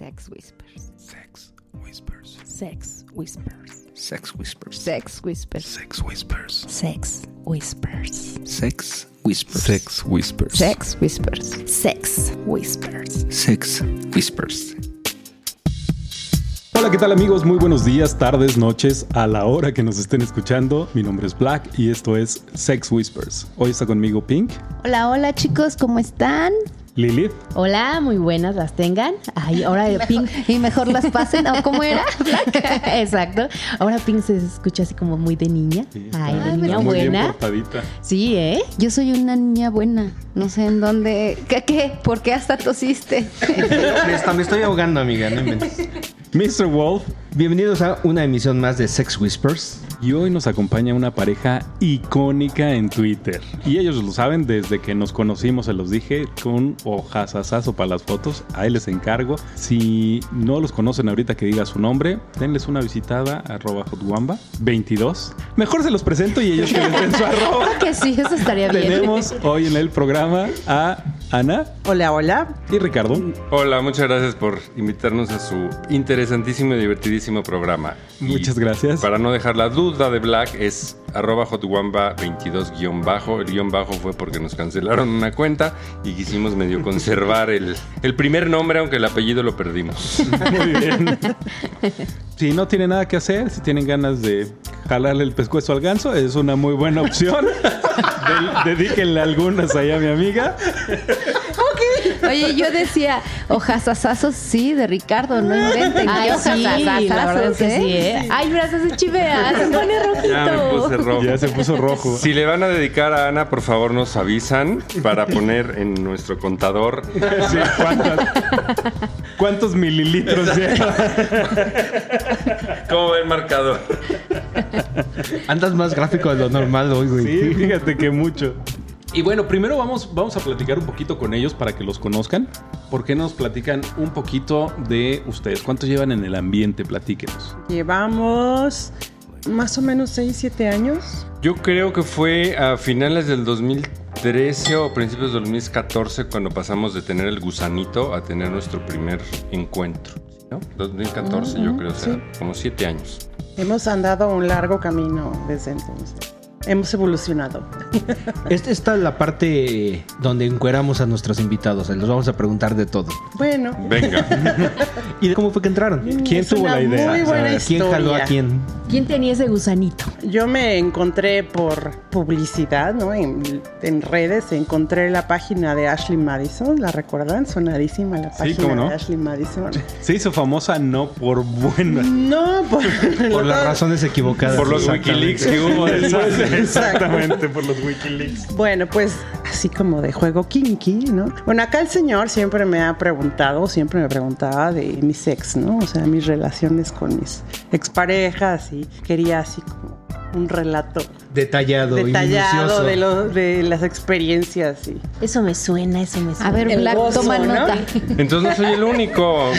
Sex Whispers. Sex Whispers. Sex Whispers. Sex Whispers. Sex Whispers. Sex Whispers. Sex Whispers. Sex Whispers. Sex Whispers. Sex Whispers. Sex Whispers. Sex Whispers. Hola, ¿qué tal amigos? Muy buenos días, tardes, noches, a la hora que nos estén escuchando. Mi nombre es Black y esto es Sex Whispers. Hoy está conmigo Pink, Hola, hola chicos, ¿cómo están? Lilith Hola, muy buenas las tengan. Ay, ahora de Pink. Y mejor las pasen, ¿o cómo era? Exacto. Ahora Pink se escucha así como muy de niña. Ay, de Está niña muy bien buena. portadita. Sí, ¿eh? Yo soy una niña buena. No sé en dónde. ¿Qué? qué? ¿Por qué hasta tosiste? Me, está- me estoy ahogando, amiga, no inventes. Mr. Wolf Bienvenidos a una emisión más de Sex Whispers. y hoy nos acompaña una pareja icónica en Twitter. Y ellos lo saben desde que nos conocimos, se los dije, con hojasasazo para las fotos. Ahí les encargo. Si no los conocen ahorita que diga su nombre, denles una visitada a arroba hotwamba 22. Mejor se los presento y ellos que les den su arroba. Ah, que sí, eso estaría bien. Tenemos hoy en el programa a Ana Hola, hola. y Ricardo. Hola, muchas gracias por invitarnos a su interesantísimo y divertidísimo programa. Muchas Y gracias. Para no dejar la duda de Black es arroba hotwamba 22 guion bajo. El guion bajo fue porque nos cancelaron una cuenta y quisimos medio conservar el, el primer nombre, aunque el apellido lo perdimos. Muy bien. Si no tienen nada que hacer, si tienen ganas de jalarle el pescuezo al ganso, es una muy buena opción. Dedíquenle algunas ahí a mi amiga. Oye, yo decía, hojasasazos, sí, de Ricardo, no inventen. Ay, ¿Qué sí, la verdad es que eh? sí, ¿eh? Ay, brazos de chivea, se pone Ya me puse rojito. rojo. Ya se puso rojo. Si le van a dedicar a Ana, por favor nos avisan para poner en nuestro contador. Sí, ¿cuántas- ¿Cuántos mililitros lleva? ¿Cómo va el marcador? Andas más gráfico de lo normal hoy, güey. Sí, fíjate que mucho. Y bueno, primero vamos, vamos a platicar un poquito con ellos para que los conozcan. ¿Por qué nos platican un poquito de ustedes? ¿Cuántos llevan en el ambiente? Platíquenos. Llevamos más o menos 6, 7 años. Yo creo que fue a finales del 2013 o principios del 2014 cuando pasamos de tener el gusanito a tener nuestro primer encuentro. ¿no? 2014 yo creo, o sea, sí. como siete años. Hemos andado un largo camino desde entonces. Hemos evolucionado. Esta, esta es la parte donde encueramos a nuestros invitados. Les vamos a preguntar de todo. Bueno. Venga. ¿Y de cómo fue que entraron? ¿Quién es tuvo una la idea? Muy buena historia. ¿Quién jaló a quién? ¿Quién tenía ese gusanito? Yo me encontré por publicidad, ¿no? En, en redes encontré la página de Ashley Madison. ¿La recuerdan? Sonadísima la Sí, página ¿cómo no? de Ashley Madison. Se hizo famosa no por buena. No, por, Por las razones equivocadas. Por los. Wikileaks que hubo después. Exactamente, por los Wikileaks. Bueno, pues así como de juego kinky, ¿no? Bueno, acá el señor siempre me ha preguntado, siempre me preguntaba de mis ex, ¿no? O sea, mis relaciones con mis exparejas y quería así como un relato Detallado, y detallado minucioso. de, lo- de las experiencias y Eso me suena, eso me suena. A ver, El Black, gozo, toma ¿no? nota. Entonces no soy el único.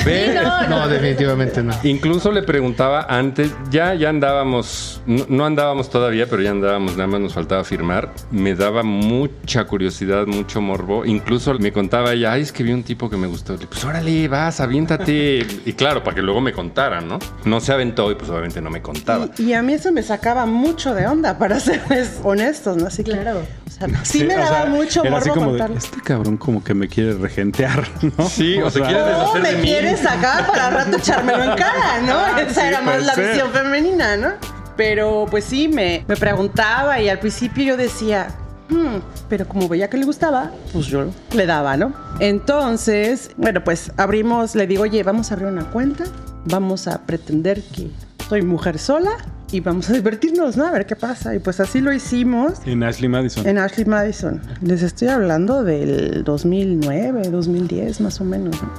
No, definitivamente no. Incluso le preguntaba antes, ya, ya andábamos, no, no andábamos todavía, pero ya andábamos, nada más nos faltaba firmar. Me daba mucha curiosidad, mucho morbo. Incluso me contaba ella, ay, es que vi un tipo que me gustó. Pues órale, vas, aviéntate. Y claro, para que luego me contaran, ¿no? No se aventó y pues obviamente no me contaba. Y, y a mí eso me sacaba mucho de onda, para honestos, ¿no? Así que, Claro. o sea, sí, me o daba sea, mucho era así morbo como de, este cabrón como que me quiere regentear, ¿no? Sí, o se quiere No, deshacer de me mí. quieres sacar para rato echármelo en cara, ¿no? Esa sí, era más la ser. visión femenina, ¿no? Pero pues sí, me, me preguntaba y al principio yo decía, "Hmm", pero como veía que le gustaba, pues yo le daba, ¿no? Entonces, bueno, pues abrimos, le digo, oye, vamos a abrir una cuenta, vamos a pretender que soy mujer sola y vamos a divertirnos, ¿no? A ver qué pasa. Y pues así lo hicimos. En Ashley Madison. En Ashley Madison. Les estoy hablando del 2009, 2010 más o menos. ¿no?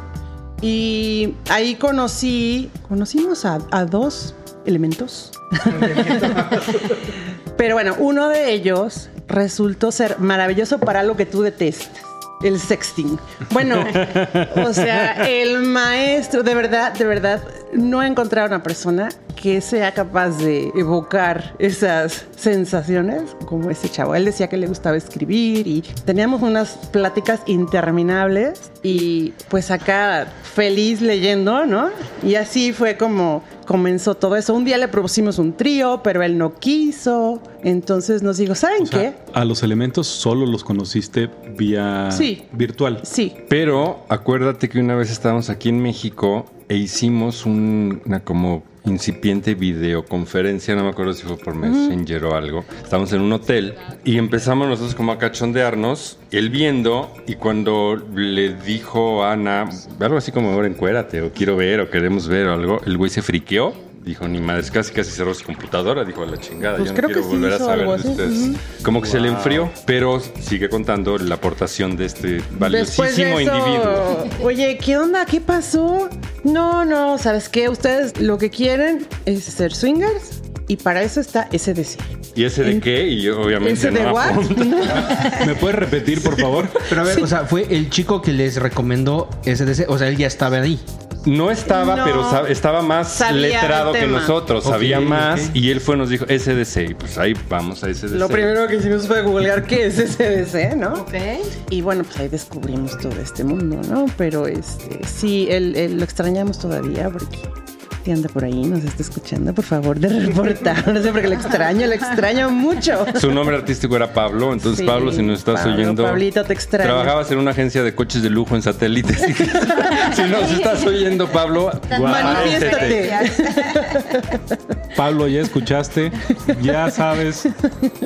Y ahí conocí, conocimos a, a dos elementos. Pero bueno, uno de ellos resultó ser maravilloso para algo que tú detestas. el sexting. Bueno, o sea, el maestro, de verdad, de verdad, no he encontrado una persona que sea capaz de evocar esas sensaciones como ese chavo. Él decía que le gustaba escribir y teníamos unas pláticas interminables y pues acá feliz leyendo, ¿no? Y así fue como comenzó todo eso. Un día le propusimos un trío, pero él no quiso. Entonces nos dijo, ¿saben O sea, qué? a los elementos solo los conociste vía Sí. virtual. Sí, Pero acuérdate que una vez estábamos aquí en México e hicimos un- una como incipiente videoconferencia, no me acuerdo si fue por Messenger o algo. Estábamos en un hotel y empezamos nosotros como a cachondearnos, él viendo y cuando le dijo a Ana algo así como ahora encuérate o quiero ver o queremos ver o algo, el güey se friqueó. Dijo, ni madres, casi casi cerró su computadora. Dijo, a la chingada, Pues ya creo no quiero que sí volver a hizo saber algo de así. ustedes. Como que se le enfrió, pero sigue contando la aportación de este Después de valiosísimo eso, individuo. oye, ¿qué onda? ¿Qué pasó? No, no, ¿sabes qué? Ustedes lo que quieren es ser swingers y para eso está SDC. ¿Y ese de En- qué? Y yo obviamente ¿Ese de no what? apunto. ¿Me puedes repetir, por favor? Pero a ver, o sea, fue el chico que les recomendó SDC. O sea, él ya estaba ahí. No estaba, No. pero estaba más Sabía letrado que nosotros, sabía más. Y él fue, nos dijo SDC. Y pues ahí vamos a SDC. Lo primero que hicimos fue googlear qué es SDC, ¿no? Ok. Y bueno, pues ahí descubrimos todo este mundo, ¿no? Pero este, sí, él, él lo extrañamos todavía porque anda por ahí, nos está escuchando, por favor, de reportar. No sé, porque lo extraño, lo extraño mucho. Su nombre artístico era Pablo. Entonces, Sí, Pablo, si nos estás Pablo, oyendo. Pablito, te extraño. Trabajabas en una agencia de coches de lujo en satélite. así que si nos estás oyendo, Pablo, Manifiéstate. Pablo, ya escuchaste, ya sabes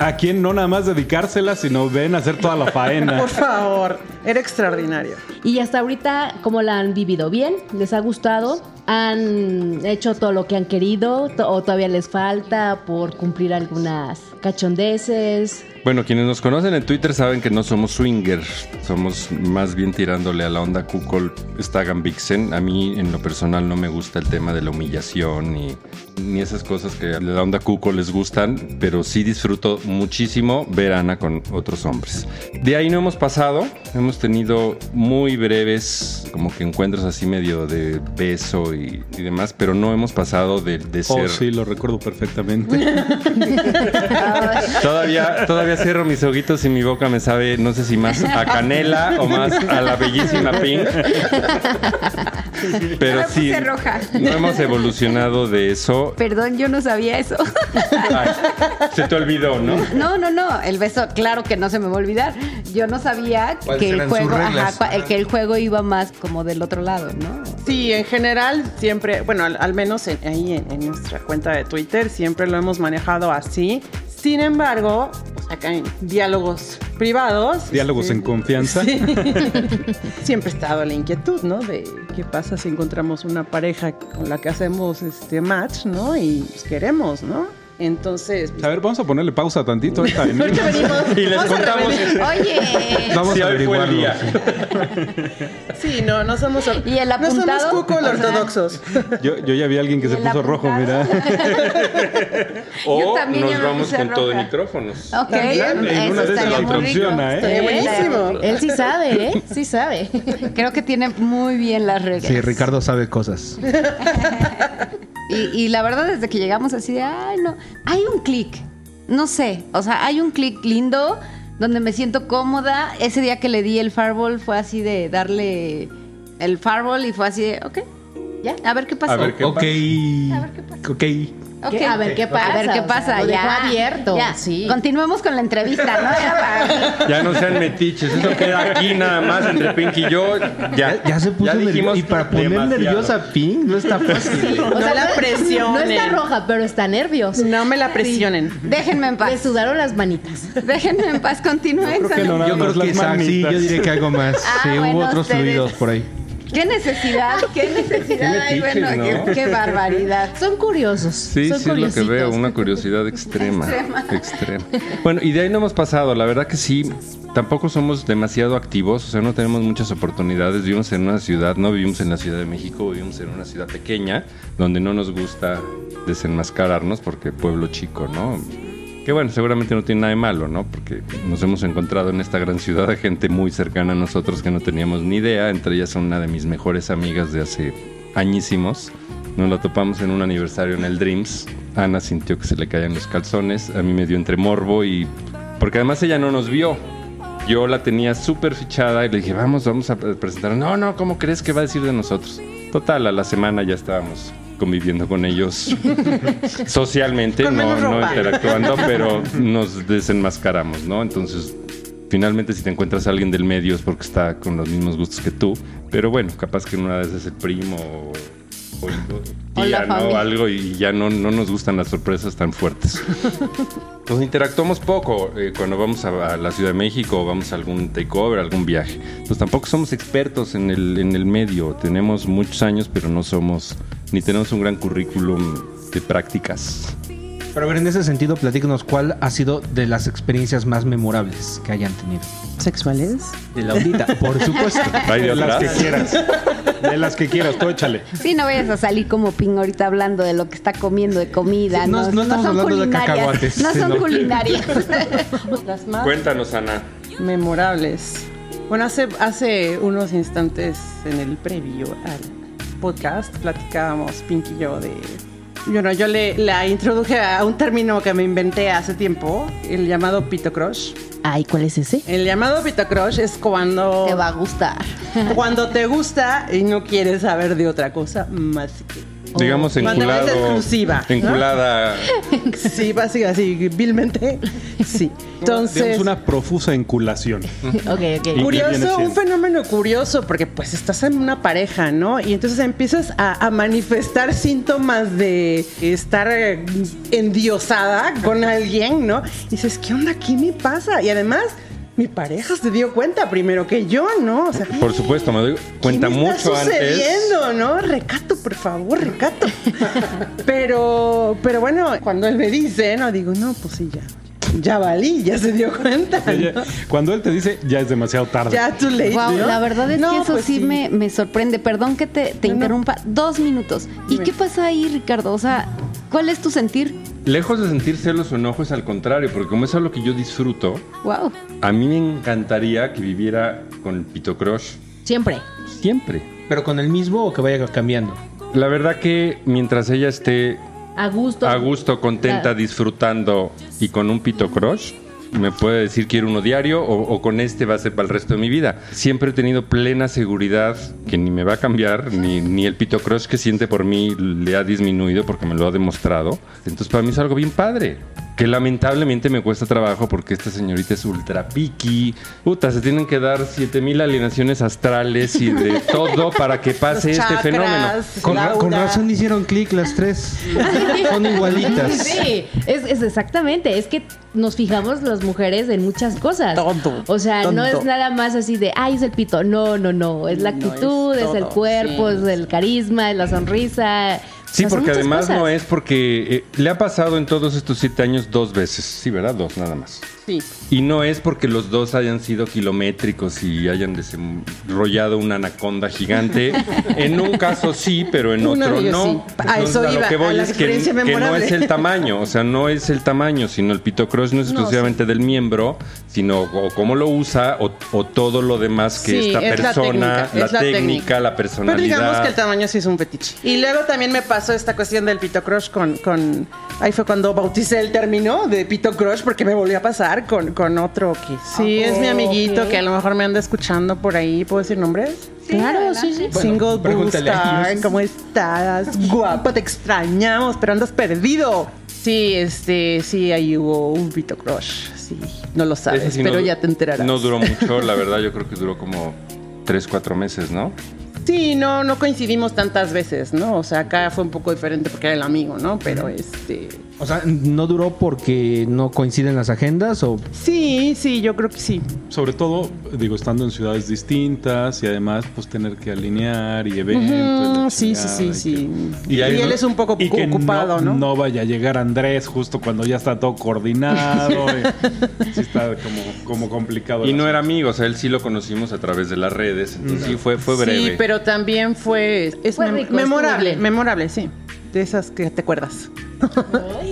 a quién no nada más dedicársela, sino ven a hacer toda la faena. Por favor, era extraordinario. Y hasta ahorita, ¿cómo la han vivido? ¿Bien? ¿Les ha gustado? ¿Han hecho todo lo que han querido? ¿O todavía les falta por cumplir algunas cachondeces? Bueno, quienes nos conocen en Twitter saben que no somos swingers, somos más bien tirándole a la onda Kukol Stagan Vixen. A mí en lo personal no me gusta el tema de la humillación ni, ni esas cosas que a la onda Kukol les gustan, pero sí disfruto muchísimo ver a Ana con otros hombres. De ahí no hemos pasado, hemos tenido muy breves como que encuentros así medio de beso y, y demás, pero no hemos pasado de, de ser... Oh, sí, lo recuerdo perfectamente. Todavía, todavía cierro mis ojitos y mi boca me sabe, no sé si más a canela o más a la bellísima Pink. Pero sí, roja. no hemos evolucionado de eso. Perdón, yo no sabía eso. Ay, se te olvidó, ¿no? No, no, no. El beso, claro que no se me va a olvidar. Yo no sabía ¿Cuáles que el juego, ajá, reglas? cua- el que el juego iba más como del otro lado, ¿no? Sí, en general siempre, bueno, al, al menos en- ahí en, en nuestra cuenta de Twitter siempre lo hemos manejado así. Sin embargo, pues, acá en diálogos privados. Diálogos este, en confianza. sí, siempre ha estado la inquietud, ¿no? De qué pasa si encontramos una pareja con la que hacemos este match, ¿no? Y pues, queremos, ¿no? Entonces, pues, A ver, vamos a ponerle pausa tantito a esta Emil. Y les Vamos a contamos. Oye. Vamos Sí, a hoy fue el averiguarlo. día. sí, no, no somos ¿Y el no somos apuntado? cucol O sea, ortodoxos. Yo, yo ya vi a alguien que se ¿Y el puso rojo, mira. O también nos vamos con todo de micrófonos. Ok, También, en una eso de esas funciona, ¿eh? Estaría buenísimo. Él sí sabe, ¿eh? Sí sabe. Creo que tiene muy bien las reglas. Sí, Ricardo sabe cosas. Y, y la verdad, desde que llegamos así de, ay, no, hay un clic. No sé, o sea, hay un clic lindo donde me siento cómoda. Ese día que le di el fireball fue así de darle el fireball y fue así de, ok, ya, a ver qué pasa. A ver qué ok. Ok. Ok. ¿Qué? A ver qué pasa. A ver qué o sea, pasa, lo dejó ya. abierto, Ya. sí. Continuemos con la entrevista, ¿no? Era para- Ya no sean metiches, eso queda aquí nada más entre Pink y yo. Ya, Ya se puso nerviosa. Y para poner demasiado. nerviosa a Pink no está fácil. No la presionen. No está roja, pero está nerviosa. No me la presionen. Déjenme en Le paz. sudaron las manitas. Déjenme en paz, continúen. Creo que no, Yo creo que las esa- sí, manitas. yo diría que algo más. Ah, sí, bueno, hubo otros ustedes. fluidos por ahí. ¿Qué necesidad? ¿Qué necesidad? Qué Ay, metiches, bueno, ¿no? qué, qué barbaridad. Son curiosos. Sí, son sí, es lo que veo, una curiosidad extrema, extrema. Bueno, y de ahí no hemos pasado, la verdad que sí, tampoco somos demasiado activos, o sea, no tenemos muchas oportunidades, vivimos en una ciudad, no vivimos en la Ciudad de México, vivimos en una ciudad pequeña, donde no nos gusta desenmascararnos, porque pueblo chico, ¿no? Que bueno, seguramente no tiene nada de malo, ¿no? Porque nos hemos encontrado en esta gran ciudad a gente muy cercana a nosotros que no teníamos ni idea. Entre ellas una de mis mejores amigas de hace añísimos. Nos la topamos en un aniversario en el Dreams. Ana sintió que se le caían los calzones. A mí me dio entre morbo y... Porque además ella no nos vio. Yo la tenía súper fichada y le dije, vamos, vamos a presentar. No, no, ¿cómo crees que va a decir de nosotros? Total, a la semana ya estábamos conviviendo con ellos socialmente, Con no, no interactuando, pero nos desenmascaramos, ¿no? Entonces, finalmente si te encuentras a alguien del medio es porque está con los mismos gustos que tú, pero bueno, capaz que en una vez es el primo o, o el- O la tía, ¿no? Algo y ya no, no nos gustan las sorpresas tan fuertes. Pues interactuamos poco eh, cuando vamos a, a la Ciudad de México o vamos a algún takeover, algún viaje. Pues tampoco somos expertos en el, en el medio. Tenemos muchos años, pero no somos, ni tenemos un gran currículum de prácticas. Pero a ver, en ese sentido, platícanos cuál ha sido de las experiencias más memorables que hayan tenido. ¿Sexuales? De la audita, por supuesto. ¿Hay de las que quieras. De las que quieras, tú échale. Sí, no vayas a salir como ping ahorita hablando de lo que está comiendo de comida. Sí, no- no estamos son hablando de culinarias, cacahuates, No son sino- culinarias. Las más Cuéntanos, Ana. memorables. Bueno, hace, hace unos instantes en el previo al podcast platicábamos Pink y yo de... Bueno, yo le la introduje a un término que me inventé hace tiempo, el llamado pito crush. Ay, ¿cuál es ese? El llamado pito crush es cuando... Te va a gustar. Cuando te gusta y no quieres saber de otra cosa más que... Digamos Cuando enculado. es exclusiva, ¿no? Enculada. Sí, básicamente, así, vilmente. Sí. Entonces... Digamos una profusa enculación. Ok, ok. ¿Y qué viene Curioso, un fenómeno curioso, porque pues estás en una pareja, ¿no? Y entonces empiezas a, a manifestar síntomas de estar eh, endiosada con alguien, ¿no? Y dices, ¿qué onda? ¿Qué me pasa? Y además, mi pareja se dio cuenta primero que yo, ¿no? O sea, Por supuesto, me doy cuenta ¿Qué me mucho está antes. sucediendo, no? Recato, por favor, recato. pero, pero bueno, cuando él me dice, no digo, no, pues sí, ya. Ya valí, ya se dio cuenta. Cuando él te dice, ya es demasiado tarde. Ya tú le Wow, la verdad es que eso pues sí, Me, me sorprende. Perdón que te, te No, no. interrumpa. Dos minutos. ¿Y Dime. qué pasa ahí, Ricardo? O sea, ¿cuál es tu sentir? Lejos de sentir celos o enojo es al contrario, porque como es algo que yo disfruto, Wow. a mí me encantaría que viviera con el Pito Crush Siempre. siempre. ¿Pero con el mismo o que vaya cambiando? La verdad que mientras ella esté A gusto. a gusto, contenta, disfrutando y con un Pito Crush, me puede decir quiero uno diario o, con este va a ser para el resto de mi vida. Siempre he tenido plena seguridad que ni me va a cambiar, ni, ni el Pito Crush que siente por mí le ha disminuido porque me lo ha demostrado. Entonces para mí es algo bien padre. Que lamentablemente me cuesta trabajo porque esta señorita es ultra piqui. Puta, se tienen que dar 7000 alienaciones astrales y de todo para que pase Los este chakras, fenómeno. Con, ra- con Laura. razón hicieron clic las tres. Son igualitas. Sí, es, es exactamente. Es que nos fijamos las mujeres en muchas cosas. Todo, O sea, no es nada más así de, ay, es el pito. No, no, no. Es la No, es actitud, es, el cuerpo, sí. es el carisma, es la sonrisa. Sí, O sea, son porque además cosas. no es porque eh, le ha pasado en todos estos siete años dos veces. Sí, ¿verdad? Dos nada más. Sí. Y no es porque los dos hayan sido kilométricos y hayan desenrollado una anaconda gigante. en un caso sí, pero en Uno otro no. sí. A eso lo iba, que voy a es que, no es el tamaño. O sea, no es el tamaño, sino el pitocross no es No, exclusivamente del miembro, sino o cómo lo usa o, o todo lo demás que Sí, esta es la persona, técnica, la técnica, técnica. la Pero personalidad. digamos que el tamaño sí es un fetiche. Y luego también me pasó esta cuestión del Pito Crush con, con... Ahí fue cuando bauticé el término de Pito Crush porque me volvió a pasar con, con otro que sí es mi amiguito ok. que a lo mejor me anda escuchando por ahí. ¿Puedo decir nombres? Claro, sí, sí. Single a Star, ellos. ¿cómo estás? Guapo, te extrañamos, pero andas perdido. Sí, este, sí, ahí hubo un Pito Crush. Sí, no lo sabes, sí pero no- ya te enterarás. No duró mucho, la verdad, yo creo que duró como 3, 4 meses, ¿no? Sí, no, no coincidimos tantas veces, ¿no? O sea, acá fue un poco diferente porque era el amigo, ¿no? Pero este. O sea, ¿no duró porque no coinciden las agendas o Sí, sí, yo creo que sí. Sobre todo, digo, estando en ciudades distintas y además, pues tener que alinear y eventos. Ujú, sí, sí, sí, y sí. que- Y, él no- es un poco y que ocupado, ¿no? No vaya a llegar Andrés justo cuando ya está todo coordinado. y- sí está como, como complicado. Y no era amigo, o sea, él sí lo conocimos a través de las redes, entonces sí fue, fue breve. Sí, pero también fue. Es Fue mem- rico, estuvo memorable, memorable, sí. De esas que te acuerdas.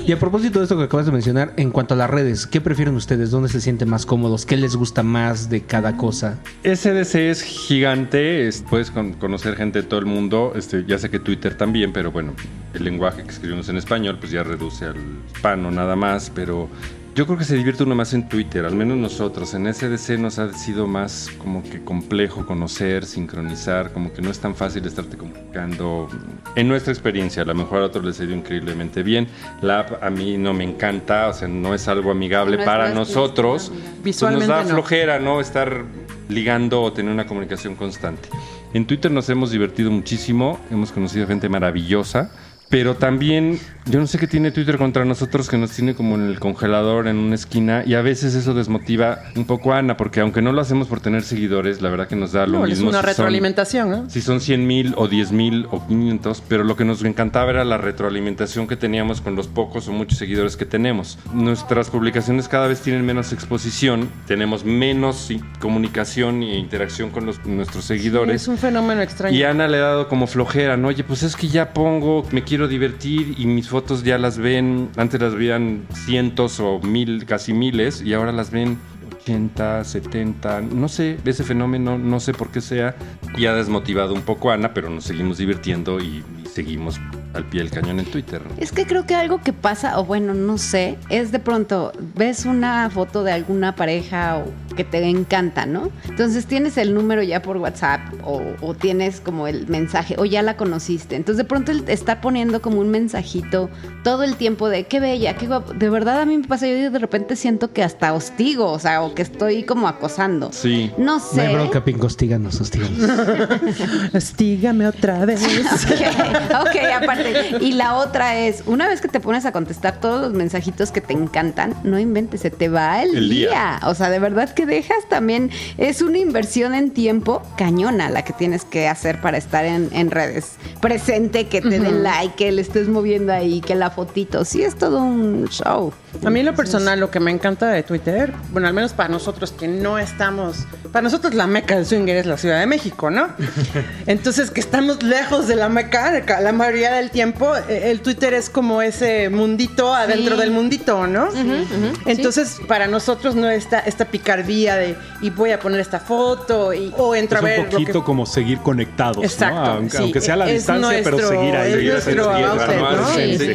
Y a propósito de esto que acabas de mencionar, en cuanto a las redes, ¿qué prefieren ustedes? ¿Dónde se sienten más cómodos? ¿Qué les gusta más de cada cosa? SDC es gigante, es- puedes con- conocer gente de todo el mundo, este, ya sé que Twitter también, pero bueno, el lenguaje que escribimos en español pues ya reduce al hispano nada más, pero yo creo que se divierte uno más en Twitter, al menos nosotros, en SDC nos ha sido más como que complejo conocer, sincronizar, como que no es tan fácil estarte comunicando en nuestra experiencia, a lo mejor a otros les ha ido increíblemente bien, la app a mí no me encanta, o sea, no es algo amigable No para nosotros, estilo, pues nos Visualmente da no. flojera, ¿no? Estar ligando o tener una comunicación constante. En Twitter nos hemos divertido muchísimo, hemos conocido gente maravillosa, pero también yo no sé qué tiene Twitter contra nosotros que nos tiene como en el congelador en una esquina y a veces eso desmotiva un poco a Ana porque aunque no lo hacemos por tener seguidores, la verdad que nos da lo No, es mismo. una si son- retroalimentación, ¿no? si son 100 mil o 10 mil o 500, pero lo que nos encantaba era la retroalimentación que teníamos con los pocos o muchos seguidores que tenemos. Nuestras publicaciones cada vez tienen menos exposición, tenemos menos comunicación e interacción con los- nuestros seguidores. Es un fenómeno extraño. Y Ana le ha dado como flojera, ¿no? Oye, pues es que ya pongo, me quiero divertir y mis fotos ya las ven, antes las veían cientos o mil, casi miles, y ahora las ven 80, 70, no sé, ese fenómeno, no sé por qué sea, y ha desmotivado un poco a Ana, pero nos seguimos divirtiendo y, y seguimos al pie del cañón en Twitter. ¿no? Es que creo que algo que pasa, o bueno, no sé, es de pronto ves una foto de alguna pareja o que te encanta, ¿no? Entonces tienes el número ya por WhatsApp o, o tienes como el mensaje o ya la conociste. Entonces de pronto él está poniendo como un mensajito todo el tiempo de qué bella, qué guapo. De verdad a mí me pasa, yo de repente siento que hasta hostigo, o sea, o que estoy como acosando. Sí. No No sé. hay bronca, Pinco, hostíganos, hostíganos. Hostígame otra vez. Ok, ok, aparte. Y la otra es, una vez que te pones a contestar todos los mensajitos que te encantan, no inventes, se te va el, El día. día. O sea, de verdad que dejas también, es una inversión en tiempo cañona la que tienes que hacer para estar en, en redes. Presente, que te den like, que le estés moviendo ahí, que la fotito. Sí, es todo un show. A mí en lo personal lo que me encanta de Twitter, bueno, al menos para nosotros que no estamos, para nosotros la meca del swinger es la Ciudad de México, ¿no? Entonces que estamos lejos de la meca la mayoría del tiempo, eh, el Twitter es como ese mundito adentro del mundito, ¿no? Entonces para nosotros no está esta picardía de y voy a poner esta foto y, o entro Es a ver un lo que poquito como seguir conectados, ¿no? Exacto, Aunque, sí, aunque sea a la es distancia, pero seguir ahí. seguir nuestro manual, ¿no? sí, sí.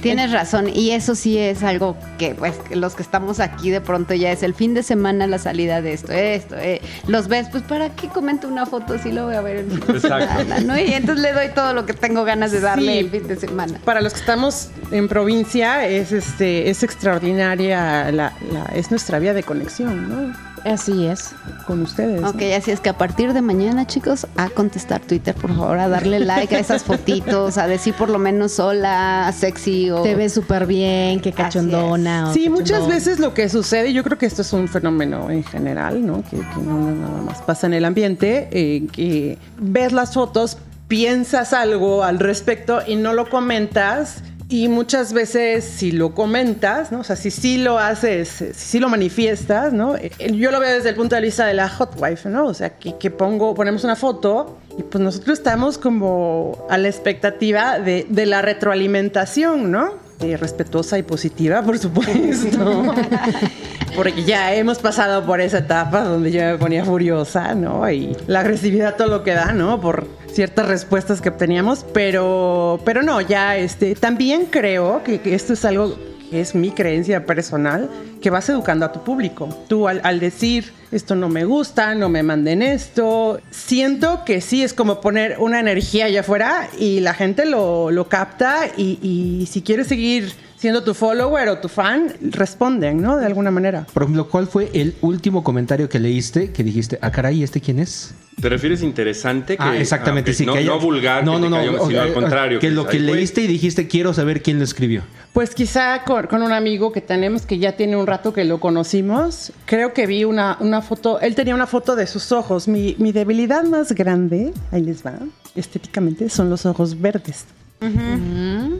Tienes razón, y eso sí es algo que, pues, los que estamos aquí de pronto ya es el fin de semana la salida de esto, esto, eh. los ves, pues, ¿para qué comento una foto si lo voy a ver de Exacto. ¿no? Y entonces le doy todo lo que tengo ganas de darle Sí. el fin de semana. Para los que estamos en provincia es este es extraordinaria la, la- es nuestra vía de conexión, ¿no? Así es. Con ustedes. ¿no? Ok, así es que a partir de mañana, chicos, a contestar Twitter, por favor, a darle like a esas fotitos, a decir por lo menos hola, sexy o... Te ves súper bien, qué cachondona. o Sí, muchas veces lo que sucede, y yo creo que esto es un fenómeno en general, ¿no? Que, que no nada más pasa en el ambiente, eh, que ves las fotos, piensas algo al respecto y no lo comentas. Y muchas veces si lo comentas, ¿no? O sea, si sí lo haces, si sí lo manifiestas, ¿no? Eh, Yo lo veo desde el punto de vista de la hot wife, ¿no? O sea, que, que pongo, ponemos una foto y pues nosotros estamos como a la expectativa de, de la retroalimentación, ¿no? Eh, respetuosa y positiva, por supuesto. Porque ya hemos pasado por esa etapa donde yo me ponía furiosa, ¿no? Y la agresividad todo lo que da, ¿no? Por ciertas respuestas que obteníamos, pero, pero no, ya este, también creo que, esto es algo que es mi creencia personal, que vas educando a tu público. Tú al, al decir, esto no me gusta, no me manden esto, siento que sí es como poner una energía allá afuera y la gente lo, lo capta y, y si quieres seguir siendo tu follower o tu fan, responden, ¿no? De alguna manera. Por ejemplo, ¿cuál fue el último comentario que leíste que dijiste, ah, caray, ¿este quién es? ¿Te refieres interesante? Que, ah, exactamente, ah, ok. sí. No, que haya- no vulgar, no, que no, no, cayó, sino al contrario. Que lo que ay, güey, leíste y dijiste, quiero saber quién lo escribió. Pues quizá con, con un amigo que tenemos que ya tiene un rato que lo conocimos, creo que vi una, una foto, él tenía una foto de sus ojos. Mi, mi debilidad más grande, ahí les va, estéticamente, son los ojos verdes.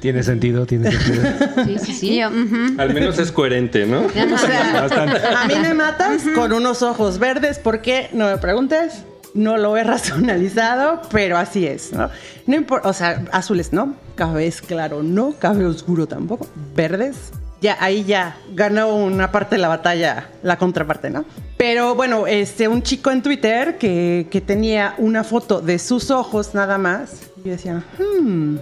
Tiene sentido, tiene sentido. Sí, sí, sí. yo. Al menos es coherente, ¿no? O sea, Bastante. a mí me matas con unos ojos verdes, ¿por qué? No me preguntes. no lo he racionalizado, pero así es, ¿no? No importa, o sea, azules no, café es claro no, café oscuro tampoco, verdes. Ya, ahí ya ganó una parte de la batalla, la contraparte, ¿no? Pero bueno, este, un chico en Twitter que, que tenía una foto de sus ojos nada más. Y yo decía, hmm,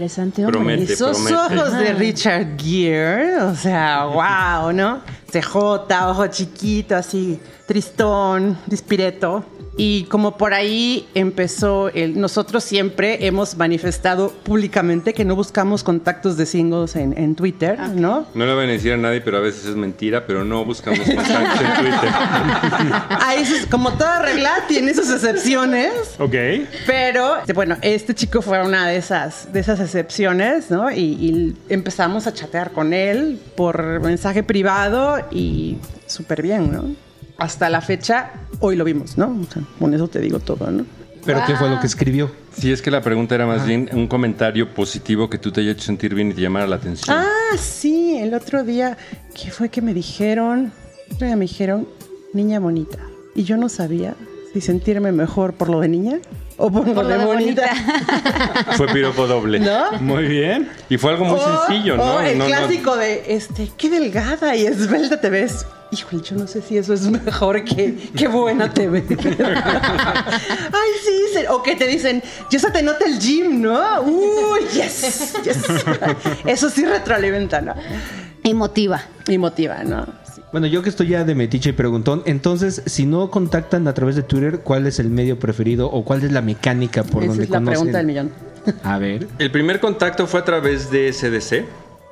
Interesante, hombre. Promete. esos promete. ojos de Richard Gere, o sea, wow, ¿no? CJ, ojo chiquito, así, tristón, dispireto. Y como por ahí empezó el. Nosotros siempre hemos manifestado públicamente que no buscamos contactos de singles en, en Twitter, ¿no? No le van a decir a nadie, pero a veces es mentira, pero no buscamos contactos en Twitter. Ahí, es- como toda regla, tiene sus excepciones. Ok. Pero bueno, este chico fue una de esas, de esas excepciones, ¿no? Y, y empezamos a chatear con él por mensaje privado y súper bien, ¿no? Hasta la fecha, hoy lo vimos, ¿no? O sea, con eso te digo todo, ¿no? ¿Pero qué fue lo que escribió? Sí, es que la pregunta era más bien un comentario positivo que tú te haya hecho sentir bien y te llamara la atención. Ah, sí, el otro día, ¿qué fue que me dijeron? El otro día me dijeron, niña bonita. Y yo no sabía si sentirme mejor por lo de niña o por, Por lo de, lo de bonita. Fue piropo doble. ¿No? Muy bien. Y fue algo muy O- sencillo, ¿no? o el No, no- clásico de, este, qué delgada y esbelta te ves. Híjole, yo no sé si eso es mejor que qué buena te ves. Ay, sí. se- O que te dicen, ya se te nota el gym, ¿no? Uy, yes, yes. Eso sí retroalimenta, ¿no? Y motiva. Y motiva, ¿no? Sí. Bueno, yo que estoy ya de metiche y preguntón, entonces, si no contactan a través de Twitter, ¿cuál es el medio preferido o cuál es la mecánica por Esa donde es la conocen? pregunta del millón. A ver. El primer contacto fue a través de SDC,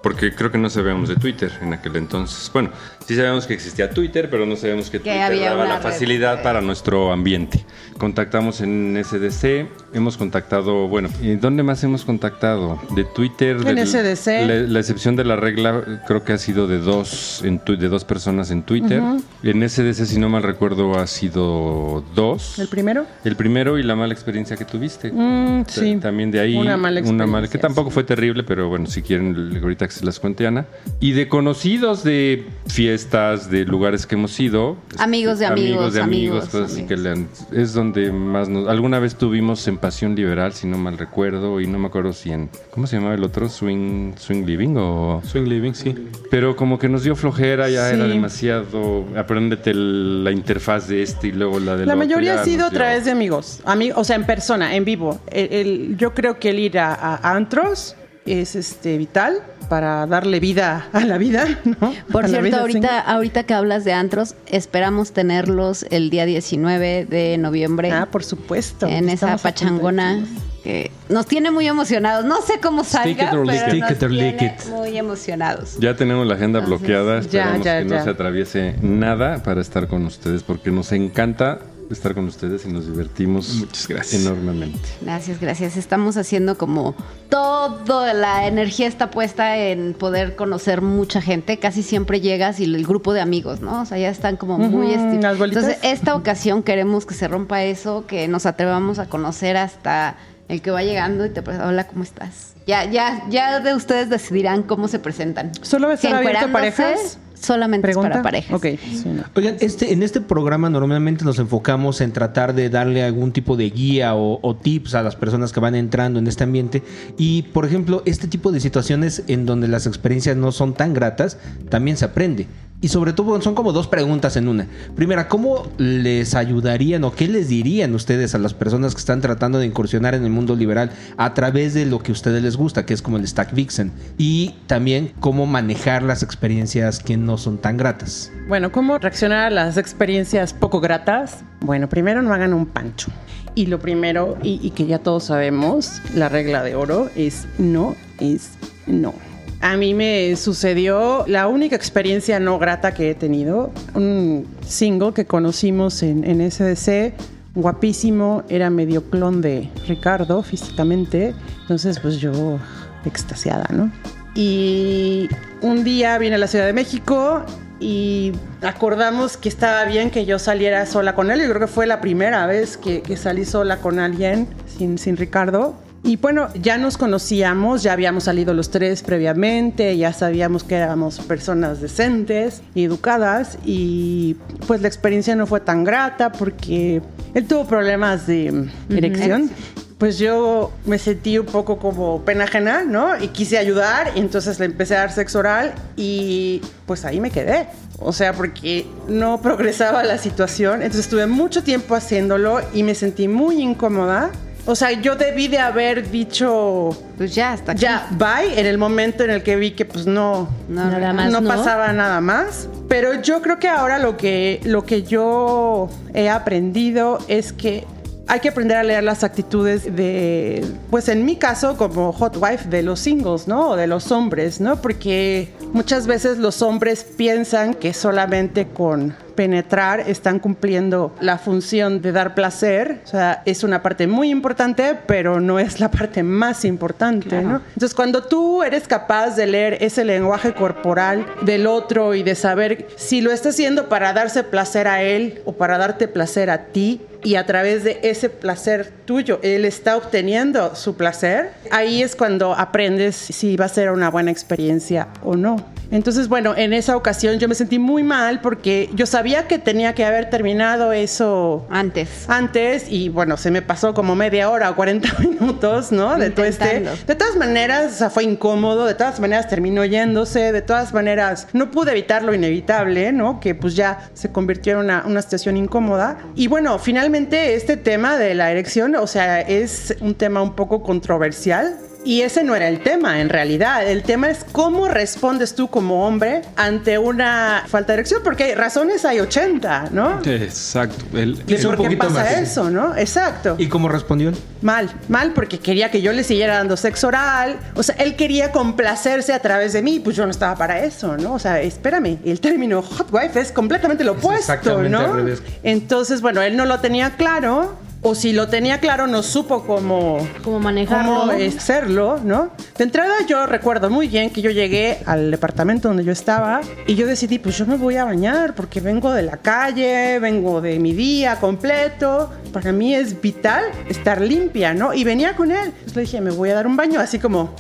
porque creo que no sabíamos de Twitter en aquel entonces. Bueno, sí sabíamos que existía Twitter, pero no sabíamos que, Que Twitter había daba una la red. facilidad para nuestro ambiente. Contactamos en SDC, hemos contactado, bueno, ¿y dónde más hemos contactado? De Twitter. En del- SDC. La, la excepción de la regla creo que ha sido de dos, en tu- de dos personas en Twitter. En SDC, si no mal recuerdo, ha sido dos. ¿El primero? El primero y la mala experiencia que tuviste. Mm, sí. También de ahí. Una mala experiencia, que tampoco sí. fue terrible, pero bueno, si quieren, ahorita que se las cuente Ana. Y de conocidos de fiestas, de lugares que hemos ido. Amigos de amigos, de amigos, amigos, cosas así amigos. que le han- es donde más nos. Alguna vez tuvimos en Pasión Liberal, si no mal recuerdo, y no me acuerdo si en. ¿Cómo se llamaba el otro? Swing, Swing Living o. Swing Living, sí. Pero como que nos dio flojera, ya Sí. era demasiado. Apréndete el- la interfaz de este y luego la de La mayoría ha sido a través de amigos, Ami- o sea, en persona, en vivo. El- el- yo creo que el ir a, a antros es este vital para darle vida a la vida, ¿no? Por A cierto, ahorita, ahorita que hablas de antros, esperamos tenerlos el día 19 de noviembre. Ah, por supuesto. en esa pachangona que nos tiene muy emocionados. No sé cómo salga, it or pero nos Take it or lick tiene it. muy emocionados. Ya tenemos la agenda Entonces, bloqueada. ya, Esperamos ya, que no ya. se atraviese nada para estar con ustedes, porque nos encanta estar con ustedes y nos divertimos Muchas gracias. enormemente. Gracias, gracias. Estamos haciendo como toda la energía está puesta en poder conocer mucha gente. Casi siempre llegas y el grupo de amigos, ¿no? O sea, ya están como muy bolitas. Entonces, esta ocasión queremos que se rompa eso, que nos atrevamos a conocer hasta el que va llegando y te pre- hola, ¿cómo estás? Ya, ya, ya de ustedes decidirán cómo se presentan. ¿Solo estar abierto parejas? Solamente para parejas. Ok. sí, no. Oigan, este, en este programa normalmente nos enfocamos en tratar de darle algún tipo de guía o, o tips a las personas que van entrando en este ambiente. Y, por ejemplo, este tipo de situaciones en donde las experiencias no son tan gratas, también se aprende. Y sobre todo son como dos preguntas en una. Primera, ¿cómo les ayudarían o qué les dirían ustedes a las personas que están tratando de incursionar en el mundo liberal a través de lo que a ustedes les gusta, que es como el Stack Vixen? Y también cómo manejar las experiencias que no son tan gratas. Bueno, ¿cómo reaccionar a las experiencias poco gratas? Bueno, primero no hagan un pancho. Y lo primero, y, y que ya todos sabemos, la regla de oro es no es no. A mí me sucedió la única experiencia no grata que he tenido, un single que conocimos en, en SDC, guapísimo, era medio clon de Ricardo físicamente, entonces pues yo extasiada, ¿no? Y un día vine a la Ciudad de México y acordamos que estaba bien que yo saliera sola con él. Yo creo que fue la primera vez que, que salí sola con alguien sin, sin Ricardo. Y bueno, ya nos conocíamos, ya habíamos salido los tres previamente, ya sabíamos que éramos personas decentes y educadas y pues la experiencia no fue tan grata porque él tuvo problemas de erección. Pues yo me sentí un poco como pena ajena, ¿no? Y quise ayudar y entonces le empecé a dar sexo oral y pues ahí me quedé. O sea, porque no progresaba la situación. Entonces estuve mucho tiempo haciéndolo y me sentí muy incómoda. O sea, yo debí de haber dicho, Pues ya, hasta aquí. ya, bye, en el momento en el que vi que pues no, No, Nada más, no ¿no? pasaba nada más. Pero yo creo que ahora lo que, lo que yo he aprendido es que hay que aprender a leer las actitudes de, pues en mi caso, como hot wife, de los singles, ¿no? O de los hombres, ¿no? Porque muchas veces los hombres piensan que solamente con penetrar están cumpliendo la función de dar placer. O sea, es una parte muy importante, pero no es la parte más importante, ¿no? Entonces, cuando tú eres capaz de leer ese lenguaje corporal del otro y de saber si lo está haciendo para darse placer a él o para darte placer a ti, y a través de ese placer tuyo, él está obteniendo su placer, ahí es cuando aprendes si va a ser una buena experiencia o no. Entonces, bueno, en esa ocasión yo me sentí muy mal porque yo sabía que tenía que haber terminado eso Antes. antes y bueno, se me pasó como media hora o 40 minutos, ¿no? De todo este. De todas maneras, o sea, fue incómodo, de todas maneras terminó yéndose, de todas maneras no pude evitar lo inevitable, ¿no? Que pues ya se convirtió en una, una situación incómoda. Y bueno, finalmente este tema de la erección, o sea, es un tema un poco controversial. Y ese no era el tema, en realidad. El tema es cómo respondes tú como hombre ante una falta de erección, porque razones hay 80, ¿no? Exacto. El- ¿Y por qué pasa más. eso, no? Exacto. ¿Y cómo respondió él? Mal, mal porque quería que yo le siguiera dando sexo oral. O sea, él quería complacerse a través de mí, pues yo no estaba para eso, ¿no? O sea, espérame, el término hot wife es completamente lo opuesto, ¿no? al revés. Entonces, bueno, él no lo tenía claro. O si lo tenía claro, no supo cómo, Cómo manejarlo. cómo hacerlo, ¿no? De entrada yo recuerdo muy bien que yo llegué al departamento donde yo estaba y yo decidí, pues yo me voy a bañar porque vengo de la calle, vengo de mi día completo. Para mí es vital estar limpia, ¿no? Y venía con él. Entonces le dije, me voy a dar un baño, así como,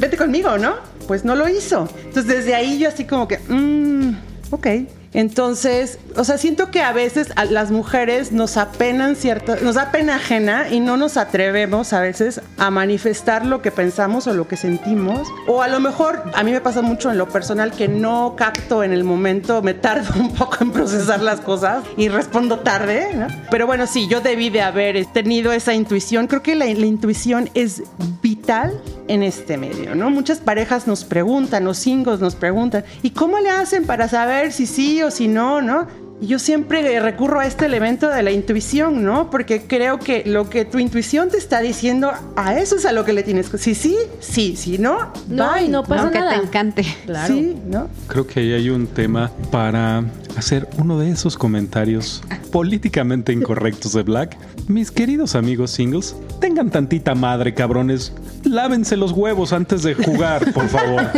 vete conmigo, ¿no? Pues no lo hizo. Entonces desde ahí yo así como que, mmm, ok. Entonces, o sea, siento que a veces a las mujeres nos apenan cierta, nos da pena ajena y no nos atrevemos a veces a manifestar lo que pensamos o lo que sentimos. O a lo mejor, a mí me pasa mucho en lo personal que no capto en el momento, me tardo un poco en procesar las cosas y respondo tarde, ¿no? Pero bueno, sí, yo debí de haber tenido esa intuición. Creo que la, la intuición es vital en este medio, ¿no? Muchas parejas nos preguntan, los singles nos preguntan, ¿y cómo le hacen para saber si sí o si no, no? Y yo siempre recurro a este elemento de la intuición, ¿no? Porque creo que lo que tu intuición te está diciendo, a eso es a lo que le tienes que... Si sí, sí, si no, No, bye, no pasa Aunque nada. te encante. Claro. Sí, ¿no? Creo que ahí hay un tema para hacer uno de esos comentarios políticamente incorrectos de Black. Mis queridos amigos singles, tengan tantita madre, cabrones. Lávense los huevos antes de jugar, por favor.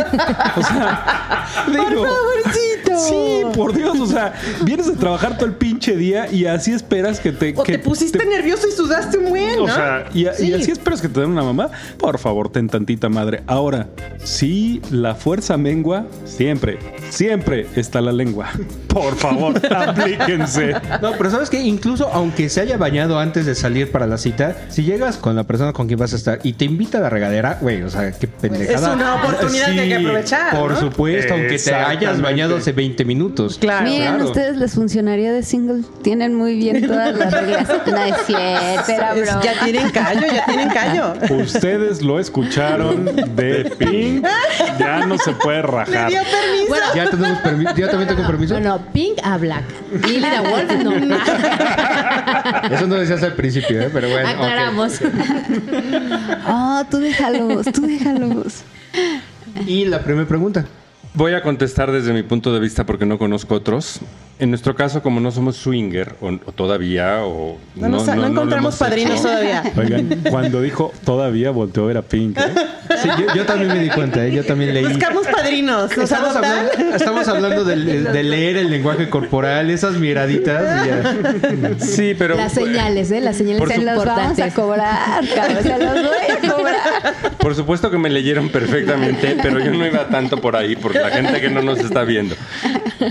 O sea, digo, Sí, por Dios, o sea, vienes de trabajar todo el pinche día y así esperas que te O que te pusiste nervioso y sudaste un buen, ¿no? o sea, y, Sí. así esperas que te den una mamá. Por favor, ten tantita madre. Ahora, si la fuerza mengua, siempre, siempre está la lengua. Por favor, aplíquense. No, pero sabes que incluso aunque se haya bañado antes de salir para la cita, si llegas con la persona con quien vas a estar y te invita a la regadera, güey, o sea, qué pendejada. Es una oportunidad que hay que aprovechar, Por ¿no? supuesto, aunque te hayas bañado hace 20 minutos. Claro. Miren, claro. a ustedes les funcionaría de single. Tienen muy bien todas las reglas. No es cierto, era Es- broma. ya tienen callo, ya tienen callo. Ustedes lo escucharon de Pink. Ya no se puede rajar. dio permiso. Bueno, ¿Ya, tenemos permi- ¿Ya también tengo permiso? no, no, Pink a Black. Y Lida Wolf no. Eso no decías al principio, ¿eh? pero bueno. Aclaramos. Oh, tú déjalos, tú déjalos. Y la primera pregunta. Voy a contestar desde mi punto de vista porque no conozco otros. En nuestro caso, como no somos swinger, o, o todavía, o No, nos- no lo encontramos padrinos hecho. todavía. Oigan, cuando dijo todavía volteó a ver a Pink. ¿eh? Sí, yo, yo también me di cuenta, ¿eh? yo también leí. Buscamos padrinos. ¿Nos Estamos hablando, estamos hablando del- de, leer el lenguaje corporal, esas miraditas. y ya. Sí, pero Las señales, ¿eh? Las señales Se son los vamos a importantes. cobrar, cabrón. Se los voy a cobrar. Por supuesto que me leyeron perfectamente, pero yo no iba tanto por ahí, porque la gente que no nos está viendo.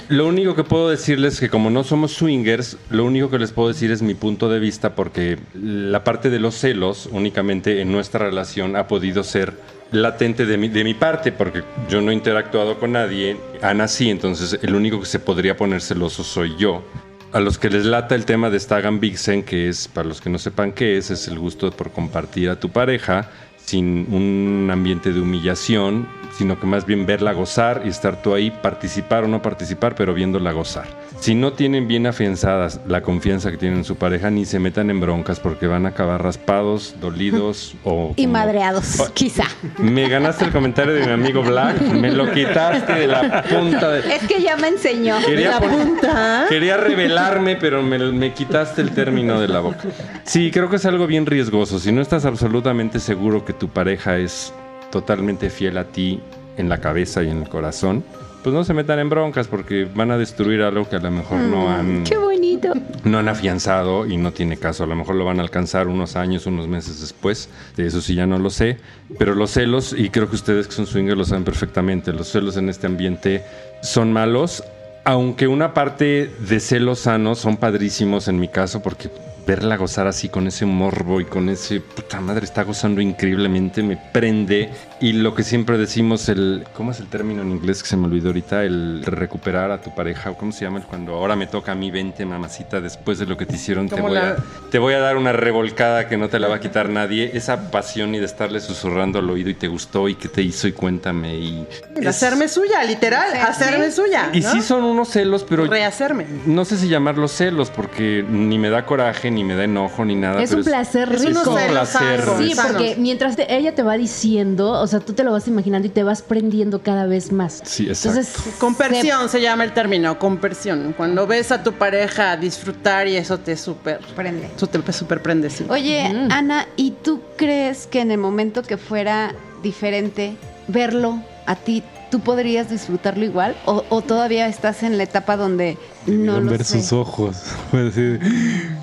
Lo único que puedo decirles es que como no somos swingers, lo único que les puedo decir es mi punto de vista, porque la parte de los celos únicamente en nuestra relación ha podido ser latente de mi, de mi parte, porque yo no he interactuado con nadie, Ana sí, entonces el único que se podría poner celoso soy yo. A los que les lata el tema de Stagan Vixen, que es, para los que no sepan qué es, es el gusto por compartir a tu pareja sin un ambiente de humillación, sino que más bien verla gozar y estar tú ahí, participar o no participar, pero viéndola gozar. Si no tienen bien afianzadas la confianza que tienen en su pareja, ni se metan en broncas porque van a acabar raspados, dolidos o... Y como- madreados, Oh, quizá. Me ganaste el comentario de mi amigo Black, me lo quitaste de la punta de... Es que ya me enseñó. Quería, La punta. quería revelarme, pero me, me quitaste el término de la boca. Sí, creo que es algo bien riesgoso. Si no estás absolutamente seguro que tu pareja es totalmente fiel a ti en la cabeza y en el corazón, pues no se metan en broncas porque van a destruir algo que a lo mejor no han Qué bonito. no han afianzado y no tiene caso. A lo mejor lo van a alcanzar unos años, unos meses después. De eso sí ya no lo sé. Pero los celos, y creo que ustedes que son swingers lo saben perfectamente, los celos en este ambiente son malos. Aunque una parte de celos sanos son padrísimos en mi caso, porque verla gozar así con ese morbo y con ese puta madre está gozando increíblemente, me prende. Y lo que siempre decimos, el ¿cómo es el término en inglés que se me olvidó ahorita? El recuperar a tu pareja, ¿cómo se llama? Cuando ahora me toca a mí, vente mamacita, después de lo que te hicieron, te voy, la- a, te voy a dar una revolcada que no te la va a quitar nadie. Esa pasión y de estarle susurrando al oído y te gustó y qué te hizo y cuéntame. Y es- Hacerme suya, literal, Sí, hacerme sí. suya. Y sí son unos celos, pero Rehacerme. no sé si llamarlos celos, porque ni me da coraje, ni me da enojo, ni nada. Es pero un placer es rico. unos un placer. Sí, porque mientras te- ella te va diciendo, o sea, tú te lo vas imaginando y te vas prendiendo cada vez más. Sí, exacto. Entonces, Compersión se llama el término, compersión. Cuando ves a tu pareja disfrutar y eso te súper... Prende. Eso te súper prende, sí. Oye, Ana, ¿y tú crees que en el momento que fuera diferente verlo a ti, tú podrías disfrutarlo igual? ¿O, o todavía estás en la etapa donde no lo ver sé? sus ojos. Decir,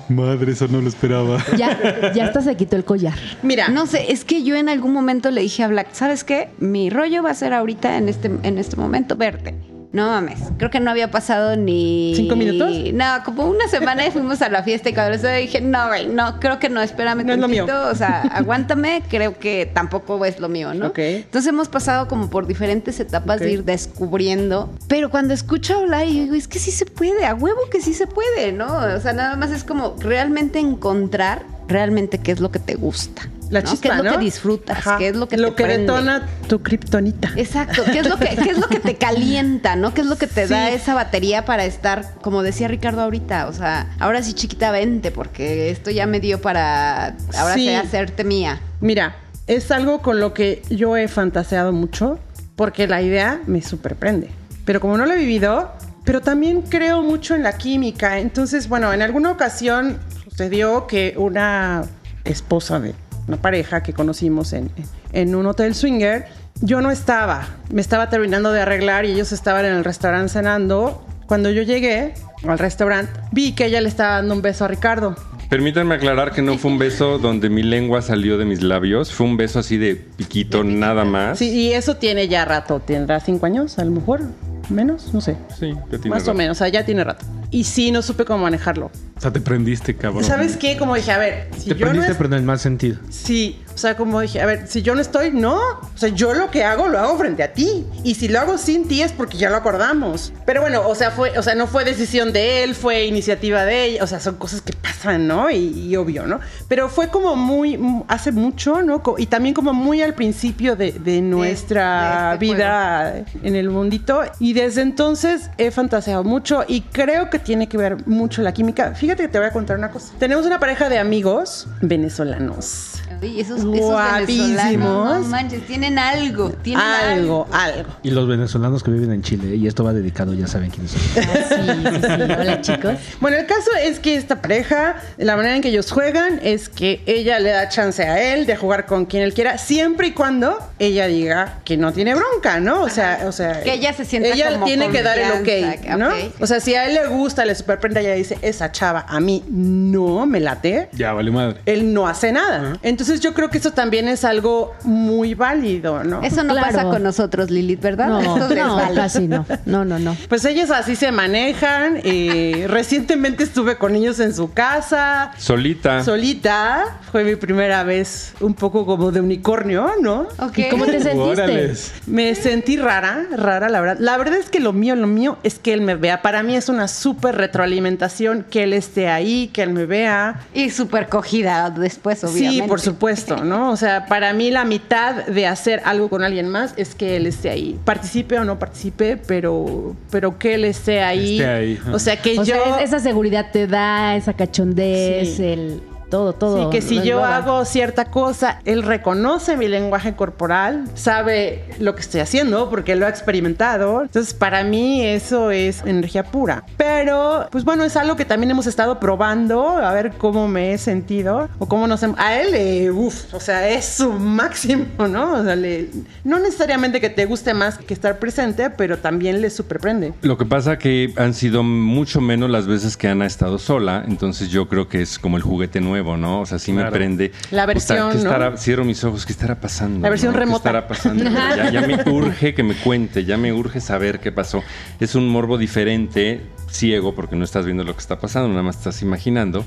madre, eso no lo esperaba. ya, ya hasta se quitó el collar. Mira, No sé, es que yo en algún momento le dije a Black, ¿sabes qué? Mi rollo va a ser ahorita en este, en este momento verte. No mames, creo que no había pasado ni... ¿Cinco minutos? No, como una semana y fuimos a la fiesta y cuando eso dije, no, güey, no, creo que no, espérame No es lo tantito, mío. o sea, aguántame, creo que tampoco es lo mío, ¿no? Ok. Entonces hemos pasado como por diferentes etapas de ir descubriendo, pero cuando escucho hablar y digo, es que sí se puede, a huevo que sí se puede, ¿no? O sea, nada más es como realmente encontrar realmente qué es lo que te gusta. La ¿no? chispa, ¿Qué es lo ¿no? que disfrutas? Ajá. ¿Qué es lo que Lo te que prende? detona tu kriptonita. Exacto, ¿qué es lo que qué es lo que te calienta, no? ¿Qué es lo que te da esa batería para estar, como decía Ricardo ahorita, o sea, ahora sí chiquita vente porque esto ya me dio para ahora Sí. sé hacerte mía. Mira, es algo con lo que yo he fantaseado mucho porque la idea me superprende. Pero como no lo he vivido, pero también creo mucho en la química. Entonces, bueno, en alguna ocasión sucedió que una esposa de una pareja que conocimos en, en un hotel swinger, yo no estaba. Me estaba terminando de arreglar y ellos estaban en el restaurante cenando. Cuando yo llegué al restaurante, vi que ella le estaba dando un beso a Ricardo. Permítanme aclarar que no fue un beso donde mi lengua salió de mis labios, fue un beso así de piquito, nada más. Sí, y eso tiene ya rato, tendrá cinco años, a lo mejor, menos, no sé. Sí, ya tiene Más o menos, o sea, ya tiene rato. Y sí, no supe cómo manejarlo. O sea, te prendiste, cabrón. ¿Sabes qué? Como dije, a ver, si Te yo no prendiste, es- pero en el mal sentido. Sí, o sea, como dije, a ver, si yo no estoy, no. O sea, yo lo que hago lo hago frente a ti. Y si lo hago sin ti es porque ya lo acordamos. Pero bueno, o sea, fue, o sea, no fue decisión de él, fue iniciativa de ella. O sea, son cosas que pasan, ¿no? Y, y obvio, ¿no? Pero fue como muy, hace mucho, ¿no? Y también como muy al principio de, de nuestra de este vida en el mundito. Y desde entonces he fantaseado mucho y creo que tiene que ver mucho la química. Fíjate que te voy a contar una cosa. Tenemos una pareja de amigos venezolanos. Oye, esos, esos Guapísimos. no manches, tienen algo, tienen Algo, algo. Y los venezolanos que viven en Chile, y esto va dedicado, ya saben quiénes son. Ah, sí, sí, sí. Hola, chicos. Bueno, el caso es que esta pareja, la manera en que ellos juegan es que ella le da chance a él de jugar con quien él quiera, siempre y cuando ella diga que no tiene bronca, ¿no? O sea, o sea, Que ella se sienta Ella como tiene que dar el ok, ¿no? ok. O sea, si a él le gusta, le superprende, ella dice, esa chava a mí no me late. Ya, vale madre. Él no hace nada. Entonces Entonces yo creo que eso también es algo muy válido, ¿no? Eso no Claro. pasa con nosotros, Lilith, ¿verdad? No, no, vale. casi no. No, no, no. Pues ellos así se manejan. eh, recientemente estuve con ellos en su casa. Solita. Solita, fue mi primera vez un poco como de unicornio, ¿no? Ok. ¿Y cómo te sentiste? Órales. Me sentí rara, rara, la verdad. La verdad es que lo mío, lo mío es que él me vea. Para mí es una súper retroalimentación que él esté ahí, que él me vea. Y súper cogida después, obviamente. Sí, por supuesto, ¿no? O sea, para mí la mitad de hacer algo con alguien más es que él esté ahí. Participe o no participe, pero, pero que él esté ahí. Esté ahí. O sea, que O yo... sea, esa seguridad te da, esa cachondez, Sí. el todo, todo. Sí, que si yo engloba. hago cierta cosa, él reconoce mi lenguaje corporal, sabe lo que estoy haciendo porque lo ha experimentado. Entonces, para mí eso es energía pura. Pero, pues bueno, es algo que también hemos estado probando, a ver cómo me he sentido o cómo nos... hem- A él, eh, uff, o sea, es su máximo, ¿no? O sea, le- no necesariamente que te guste más que estar presente, pero también le superprende. Lo que pasa que han sido mucho menos las veces que Ana ha estado sola, entonces yo creo que es como el juguete nuevo, ¿no? O sea, sí me prende. La versión, ¿qué ¿no? estará- Cierro mis ojos, ¿qué estará pasando? La versión no? remota. ¿Qué estará pasando? ya, ya me urge que me cuente, ya me urge saber qué pasó. Es un morbo diferente, ciego, porque no estás viendo lo que está pasando, nada más estás imaginando.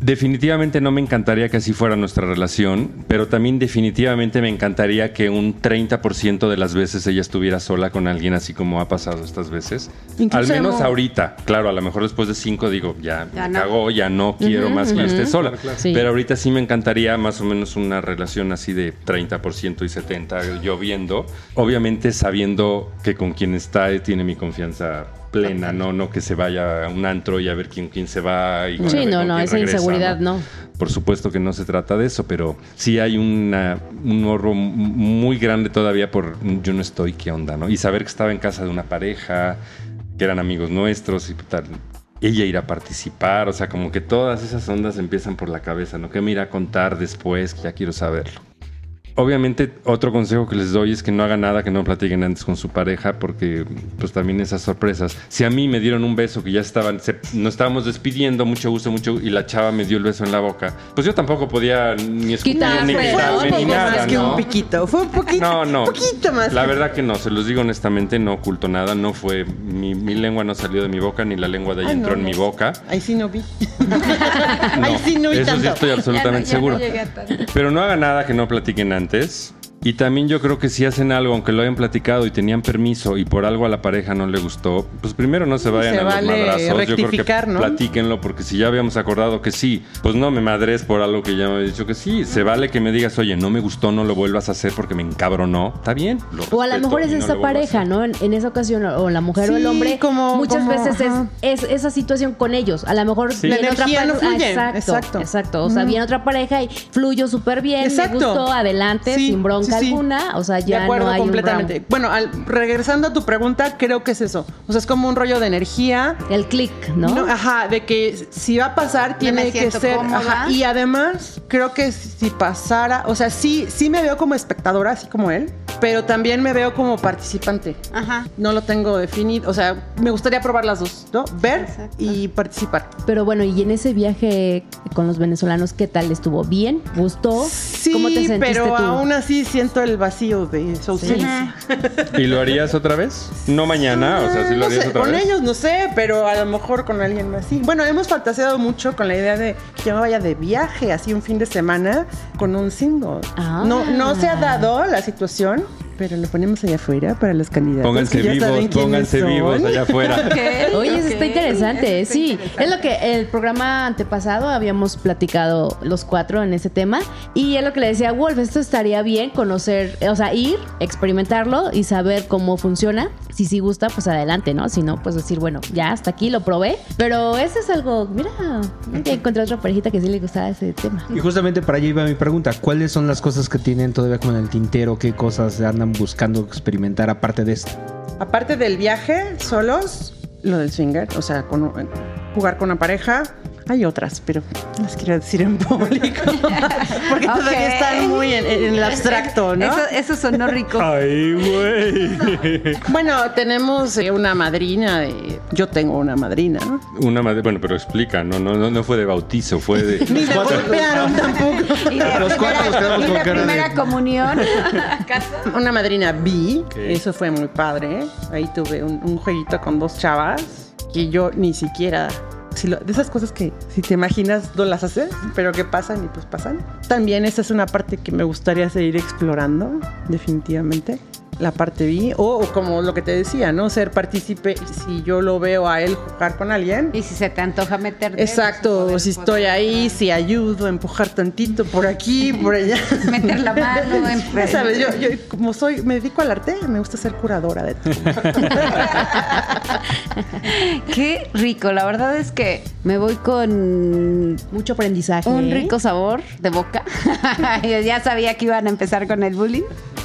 Definitivamente no me encantaría que así fuera nuestra relación, pero también definitivamente me encantaría que un 30% de las veces ella estuviera sola con alguien así como ha pasado estas veces. Incluso Al menos ahorita. Claro, a lo mejor después de cinco digo, ya, Ya me no. cagó, ya no quiero más que ella esté sola. Sí. Pero ahorita sí me encantaría más o menos una relación así de 30% y 70% yo viendo. Obviamente sabiendo que con quien está tiene mi confianza plena, no, no que se vaya a un antro y a ver quién, quién se va. Y Sí, no, no, esa regresa, inseguridad no. Por supuesto que no se trata de eso, pero sí hay una, un morro m- muy grande todavía por yo no estoy, ¿qué onda? ¿no? Y saber que estaba en casa de una pareja, que eran amigos nuestros y tal. Ella irá a participar, o sea, como que todas esas ondas empiezan por la cabeza, ¿no? ¿Qué me irá a contar después? Ya quiero saberlo. Obviamente, otro consejo que les doy es que no hagan nada que no platiquen antes con su pareja, porque pues también esas sorpresas. Si a mí me dieron un beso que ya estaban, se- nos estábamos despidiendo, mucho gusto, mucho, y la chava me dio el beso en la boca, pues yo tampoco podía ni escupir ni fue- quitarme ni nada, más que ¿no? un piquito. Fue un poquito, No, no. poquito más. La que- verdad que no, se los digo honestamente, no oculto nada, no fue, mi, mi lengua no salió de mi boca, ni la lengua de ella Ay, entró no, en mi boca. Ahí sí no vi. No, Ahí sí no vi eso sí tanto. estoy absolutamente Ya no- ya seguro. Pero no hagan nada que no platiquen antes. antes Y también yo creo que si hacen algo, aunque lo hayan platicado y tenían permiso y por algo a la pareja no le gustó, pues primero no se vayan Se a los vale madrazos. Yo creo que ¿no? platíquenlo porque si ya habíamos acordado que sí, pues no me madres por algo que ya me había dicho que sí. Se vale que me digas, oye, no me gustó, no lo vuelvas a hacer porque me encabronó. Está bien. lo O a lo mejor es no esa pareja. ¿no? En, en esa ocasión, o la mujer o el Sí, hombre, como- muchas como, veces es, esa situación con ellos. A lo mejor Sí. viene La otra no pareja. fluye. exacto, Exacto. exacto. O sea, viene otra pareja y fluyó súper bien, Exacto. me gustó, adelante, Sí, sin bronca. Alguna. O sea, ya de acuerdo no hay completamente. un round. Bueno, al- regresando a tu pregunta, creo que es eso. O sea, es como un rollo de energía. El click, ¿no? No, ajá, de que si va a pasar tiene que ser. cómoda. ajá, y además, creo que si pasara, o sea, sí, sí me veo como espectadora, así como él, pero también me veo como participante. Ajá. No lo tengo definido, o sea, me gustaría probar las dos, ¿no? Ver Exacto. y participar. Pero bueno, y en ese viaje con los venezolanos, ¿qué tal? ¿Estuvo bien? ¿Gustó? Sí, ¿Cómo te sentiste pero tú? aún así siento el vacío de su ausencia. ¿Y lo harías otra vez? No mañana, o sea, si lo no harías sé, otra con vez. ellos no sé, pero a lo mejor con alguien más sí. Bueno, hemos fantaseado mucho con la idea de que yo me vaya de viaje así un fin de semana con un single. Ah. No, no se ha dado la situación, pero lo ponemos allá afuera para los candidatos. Pónganse vivos, pónganse son. vivos allá afuera. Oye, eso está interesante, eso está sí. interesante. Es lo que el programa antepasado habíamos platicado los cuatro en ese tema. Y es lo que le decía a Wolf, esto estaría bien conocer, o sea, ir, experimentarlo y saber cómo funciona. Si sí gusta, pues adelante, ¿no? Si no, pues decir, bueno, ya hasta aquí lo probé. Pero eso es algo, mira, ya encontré otra parejita que sí le gustaba ese tema. Y justamente para allá iba mi pregunta. ¿Cuáles son las cosas que tienen todavía como en el tintero? ¿Qué cosas andan buscando experimentar aparte de esto? Aparte del viaje, solos, lo del swinger, o sea, con- jugar con una pareja. Hay otras, pero las quiero decir en público. Porque todavía están muy en, en el abstracto, ¿no? Eso, eso sonó rico. Ay, güey. Bueno, tenemos eh, una madrina de. Yo tengo una madrina, ¿no? Una madre, bueno, pero explica, no, no, no, no fue de bautizo, fue de. Ni me golpearon tampoco. Y de Los cuatro nos quedamos con de cara de- primera comunión. Una madrina Ok. eso fue muy padre. Ahí tuve un, un jueguito con dos chavas que yo ni siquiera. si lo- de esas cosas que si te imaginas no las haces, pero que pasan y pues pasan. También esa es una parte que me gustaría seguir explorando, definitivamente. La parte bi, o, o como lo que te decía, ¿no? Ser partícipe si yo lo veo a él jugar con alguien. Y si se te antoja meterte. Exacto, pues, si estoy ahí, si ayudo a empujar tantito por aquí, por allá. Meter la mano. en- Ya sabes, yo, yo como soy, me dedico al arte, me gusta ser curadora de todo. Qué rico. La verdad es que me voy con Mucho aprendizaje. un ¿eh? rico sabor de boca. Yo ya sabía que iban a empezar con el bullying.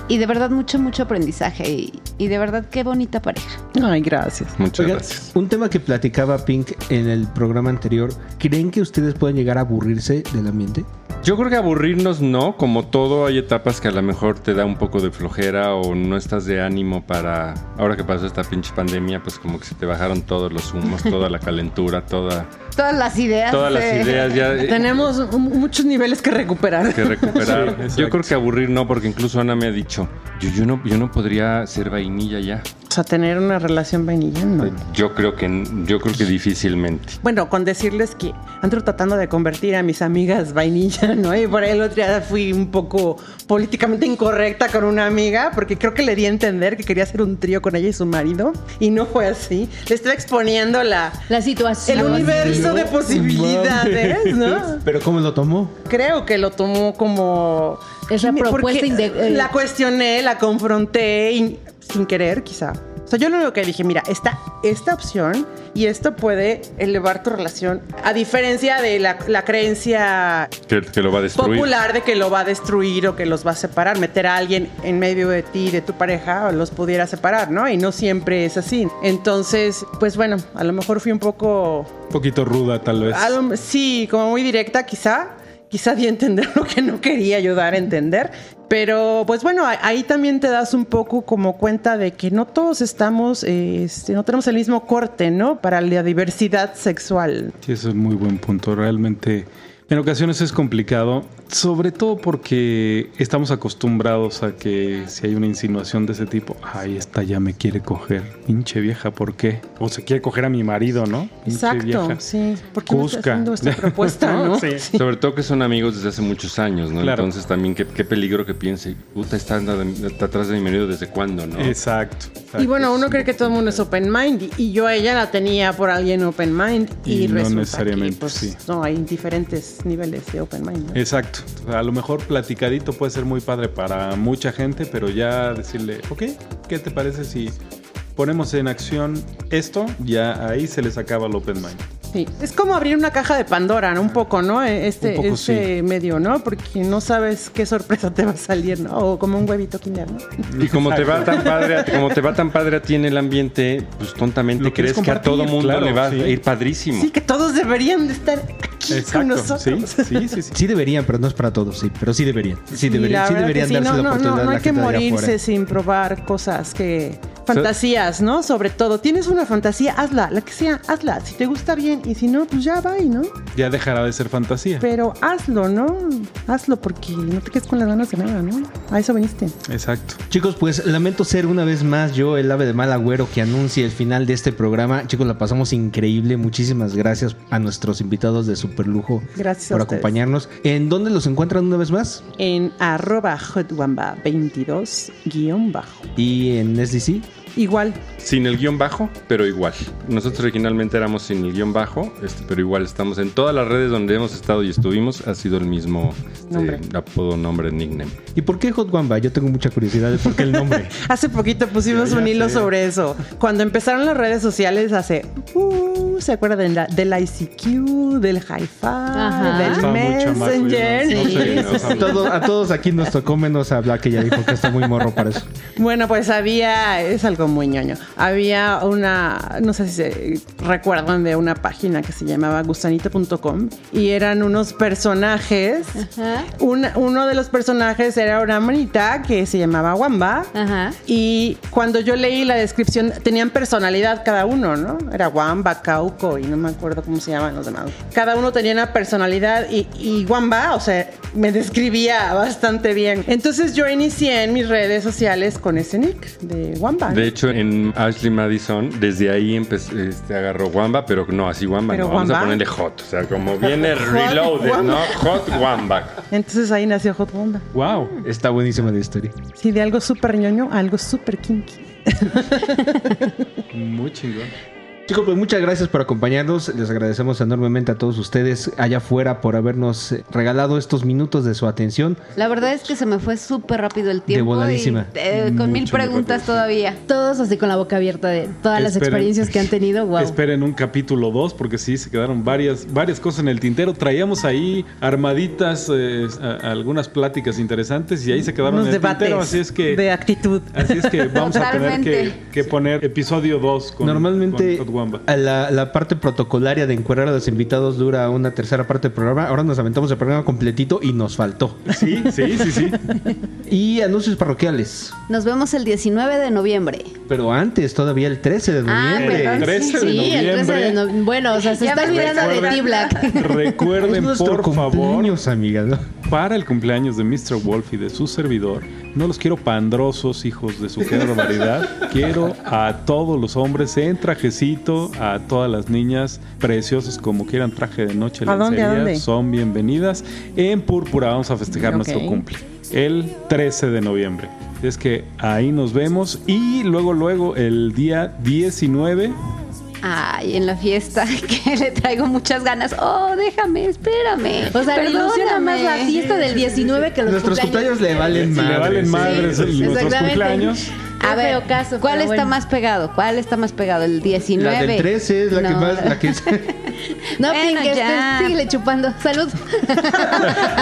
Y de verdad mucho, mucho aprendizaje. Y, y de verdad qué bonita pareja. Ay, gracias. Muchas Oigan, gracias. un tema que platicaba Pink en el programa anterior, ¿creen que ustedes pueden llegar a aburrirse del ambiente? Yo creo que aburrirnos no, como todo hay etapas que a lo mejor te da un poco de flojera o no estás de ánimo para... Ahora que pasó esta pinche pandemia, pues como que se te bajaron todos los humos, toda la calentura, toda, Todas las ideas. todas las ideas ya... Tenemos muchos niveles que recuperar. que recuperar. Sí, yo creo que aburrir no, porque incluso Ana me ha dicho, yo, yo, no, yo no podría ser vainilla ya. O sea, tener una relación vainilla, no. Yo creo que yo creo que difícilmente. Bueno, con decirles que ando tratando de convertir a mis amigas vainilla, ¿no? Y por ahí el otro día fui un poco políticamente incorrecta con una amiga, porque creo que le di a entender que quería hacer un trío con ella y su marido, y no fue así. Le estoy exponiendo la, La situación. el universo de posibilidades, ¿no? ¿Pero cómo lo tomó? Creo que lo tomó como... Esa propuesta inde- eh, La cuestioné, la confronté y- sin querer, quizá. O sea, yo lo único que dije, mira, está esta opción y esto puede elevar tu relación. A diferencia de la, la creencia Que, que lo va a destruir. popular de que lo va a destruir o que los va a separar. Meter a alguien en medio de ti de tu pareja los pudiera separar, ¿no? Y no siempre es así. Entonces, pues bueno, a lo mejor fui un poco Un poquito ruda, tal vez. lo- sí, como muy directa quizá. Quizá di a entender lo que no quería ayudar a entender. Pero pues bueno, ahí también te das un poco como cuenta de que no todos estamos, eh, no tenemos el mismo corte, ¿no? Para la diversidad sexual. Sí, eso es muy buen punto. Realmente, en ocasiones es complicado, sobre todo porque estamos acostumbrados a que si hay una insinuación de ese tipo, ay, esta ya me quiere coger. Pinche vieja, ¿por qué? O se quiere coger a mi marido, ¿no? Pinche Exacto, vieja. sí. ¿Por qué no está Cusca. haciendo esta propuesta, no? Sí. Sobre todo que son amigos desde hace muchos años, ¿no? Claro. Entonces también qué, qué peligro que piense, puta, está, atrás de mi marido desde cuándo, ¿no? Exacto. Y bueno, uno cree que todo el mundo es open mind y- yo a ella la tenía por alguien open mind y, Y no resulta necesariamente, que, pues, sí. no, hay niveles de open mind. Exacto. A lo mejor platicadito puede ser muy padre para mucha gente, pero ya decirle, ok, ¿qué te parece si ponemos en acción esto? Ya ahí se les acaba el open mind. Sí, es como abrir una caja de Pandora, ¿no? Un poco, ¿no? Este, Un poco, este medio, ¿no? Porque no sabes qué sorpresa te va a salir, ¿no? O como un huevito Kinder, ¿no? Y como te va tan padre, a- como te va tan padre a ti en el ambiente, pues tontamente Lo crees que a todo mundo claro, le va sí. a ir padrísimo. Sí, que todos deberían de estar aquí con nosotros. Sí, sí, sí, sí. Sí deberían, pero no es para todos, sí. Pero sí deberían. Sí, deberían, la sí deberían que sí. darse no, la no, oportunidad no, no hay que morirse sin probar cosas que... Fantasías, ¿no? Sobre todo. Tienes una fantasía, hazla, la que sea, hazla. Si te gusta bien y si no, pues ya va, ¿no? Ya dejará de ser fantasía. Pero hazlo, ¿no? Hazlo porque no te quedes con las ganas de nada, ¿no? A eso viniste. Exacto. Chicos, pues lamento ser una vez más yo el ave de mal agüero que anuncie el final de este programa. Chicos, la pasamos increíble. Muchísimas gracias a nuestros invitados de super lujo Gracias a por acompañarnos. ¿En dónde los encuentran una vez más? En arroba hotwamba 22 guion bajo. Y en SDC. Igual, Sin el guion bajo, pero igual. Nosotros originalmente éramos sin el guion bajo, este, pero igual estamos en todas las redes donde hemos estado y estuvimos. Ha sido el mismo este, Nombre. apodo, nombre, nickname. ¿Y por qué Hot Wamba? Yo tengo mucha curiosidad de por qué el nombre. hace poquito pusimos un hilo sé. sobre eso. Cuando empezaron las redes sociales hace uh, ¿se acuerdan de la- del ICQ, del Hi-Fi, del chamaco, Messenger? yo no- no sé, no sabía. Todo- a todos aquí nos tocó menos a Black que ya dijo que está muy morro para eso. Bueno, pues había, es algo muy ñoño. Había una, no sé si se recuerdan de una página que se llamaba gusanito.com y eran unos personajes. Ajá. Uno de los personajes era una manita que se llamaba Wamba. Ajá. Y cuando yo leí la descripción, tenían personalidad cada uno, ¿no? Era Wamba, Cauco y no me acuerdo cómo se llaman los demás. Cada uno tenía una personalidad y, y Wamba, o sea, me describía bastante bien. Entonces yo inicié en mis redes sociales con ese nick de Wamba. ¿no? De hecho, en Ashley Madison, desde ahí empecé, este, agarró Wamba, pero no así Wamba, Pero no. Vamos a ponerle Hot. O sea, como viene Reloaded, ¿no? Hot Wamba. Entonces ahí nació Hot Wamba. Wow. Está buenísima la historia. Sí, de algo súper ñoño a algo súper kinky. Muy chingón. Chicos, pues muchas gracias por acompañarnos. Les agradecemos enormemente a todos ustedes allá afuera por habernos regalado estos minutos de su atención. La verdad es que se me fue súper rápido el tiempo. voladísima. y, eh, con mil Mucho, preguntas rápido. todavía. Todos así con la boca abierta de todas las experiencias que han tenido. Wow. Esperen un capítulo 2 porque sí, se quedaron varias, varias cosas en el tintero. Traíamos ahí armaditas eh, a- algunas pláticas interesantes y ahí se quedaron Unos en el debates tintero. Así es que, de actitud. así es que vamos a tener que, poner episodio 2 con, Normalmente con Wamba. a la, la parte protocolaria de encuadrar a los invitados dura una tercera parte del programa. Ahora nos aventamos el programa completito y nos faltó. Sí, sí, sí, sí. Y anuncios parroquiales. Nos vemos el 19 de noviembre. Pero antes, todavía el 13 de Ah, noviembre. perdón. 13 de Sí, el 13 de noviembre. no- Bueno, o sea, se Ya está olvidando de ti, Black. Recuerden, por favor, amigas. ¿no? para el cumpleaños de Mr. Wolf y de su servidor, no los quiero pandrosos, hijos de su qué barbaridad. Quiero a todos los hombres en trajecito, a todas las niñas preciosas como quieran traje de noche, ¿A dónde, a dónde? son bienvenidas. En Púrpura vamos a festejar nuestro cumple el 13 de noviembre. Es que ahí nos vemos y luego, luego, el día 19 Ay, en la fiesta que le traigo muchas ganas. Oh, déjame, espérame. O sea, le ilusiona más la fiesta del 19 que los Nuestros cumpleaños le valen Si le valen sí. madres Sí, nuestros cumpleaños. A ver, caso, ¿cuál está bueno. más pegado? ¿Cuál está más pegado? ¿El 19? La del 13 es la que más. La que No, Bueno, ya. este, síguele chupando. Salud.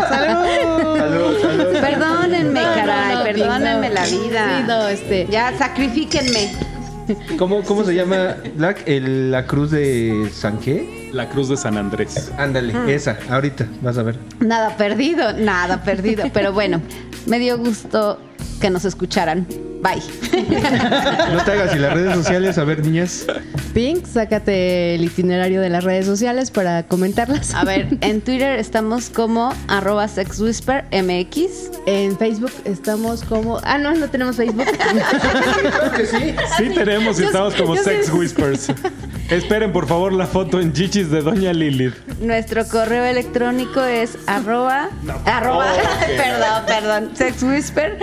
Salud, salud. Perdónenme, no, caray, no, perdónenme la vida. Sí, no, este. Ya, sacrifíquenme. ¿Cómo, ¿Cómo se llama, Black? El- la cruz de San qué? La Cruz de San Andrés. Ándale, esa, ahorita, vas a ver. Nada perdido, nada perdido. Pero bueno, me dio gusto que nos escucharan. Bye. No te hagas, y las redes sociales, a ver, niñas. Pink, sácate el itinerario de las redes sociales para comentarlas. A ver, en Twitter estamos como arroba sexwhispermx. En Facebook estamos como. Ah, no, no tenemos Facebook. Claro que sí. Sí tenemos y estamos como Sex sé- Whispers. Esperen por favor la foto en chichis de Doña Lilith. Nuestro correo electrónico es arroba, arroba, perdón, perdón, sexwhisper,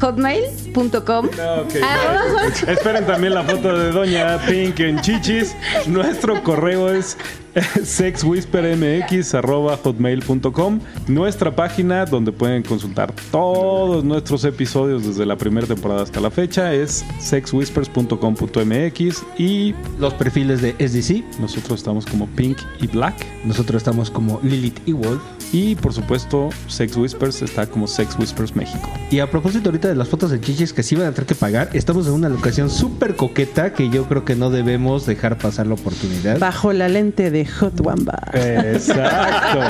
hotmail.com. Hot- Esperen también la foto de Doña Pink en chichis. Nuestro correo es sexwhispermx.hotmail.com Nuestra página donde pueden consultar todos nuestros episodios desde la primera temporada hasta la fecha es sexwhispers.com.mx y Los perfiles de SDC. nosotros estamos como Pink y Black. Nosotros estamos como Lilith y Wolf. Y por supuesto, Sex Whispers está como Sex Whispers México. Y a propósito ahorita de las fotos de chichis que sí van a tener que pagar, estamos en una locación súper coqueta que yo creo que no debemos dejar pasar la oportunidad. Bajo la lente de Hot Wamba. Exacto.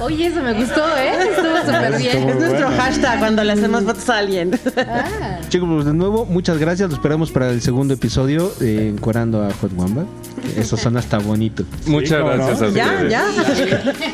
Oye, eso me gustó, ¿eh? Estuvo súper bien. Estuvo Es nuestro bueno. hashtag cuando le hacemos fotos a alguien. Ah. Chicos, pues de nuevo, muchas gracias. Lo esperamos para el segundo episodio de Encuerando a Hot Wamba. Eso son hasta bonito. Muchas cómo no. gracias a ya, ustedes. ya.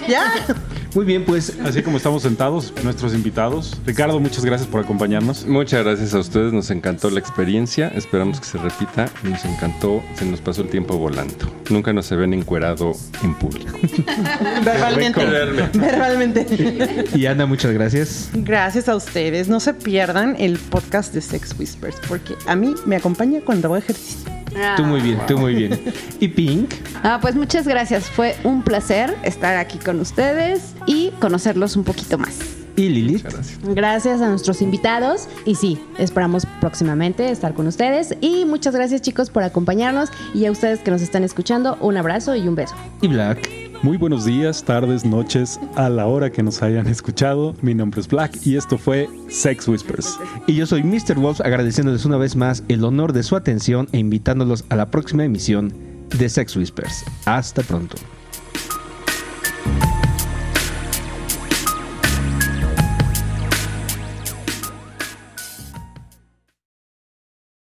ya. Muy bien, pues Así como estamos sentados, nuestros invitados. Ricardo, muchas gracias por acompañarnos. Muchas gracias a ustedes, nos encantó la experiencia, esperamos que se repita, nos encantó, se nos pasó el tiempo volando. Nunca nos se ven encuerado en público. Verbalmente. Verbalmente. y Ana, muchas gracias. Gracias a ustedes. No se pierdan el podcast de Sex Whispers porque a mí me acompaña cuando hago ejercicio. Tú muy bien, tú muy bien. Y Pink, Ah, pues muchas gracias. Fue un placer estar aquí con ustedes y conocerlos un poquito más. Y Lilith. Muchas gracias. Gracias a nuestros invitados y sí, esperamos próximamente estar con ustedes y muchas gracias chicos por acompañarnos y a ustedes que nos están escuchando un abrazo y un beso. Y Black. Muy buenos días, tardes, noches, a la hora que nos hayan escuchado. Mi nombre es Black y esto fue Sex Whispers. Y yo soy Mr. Wolf agradeciéndoles una vez más el honor de su atención e invitándolos a la próxima emisión de Sex Whispers. Hasta pronto.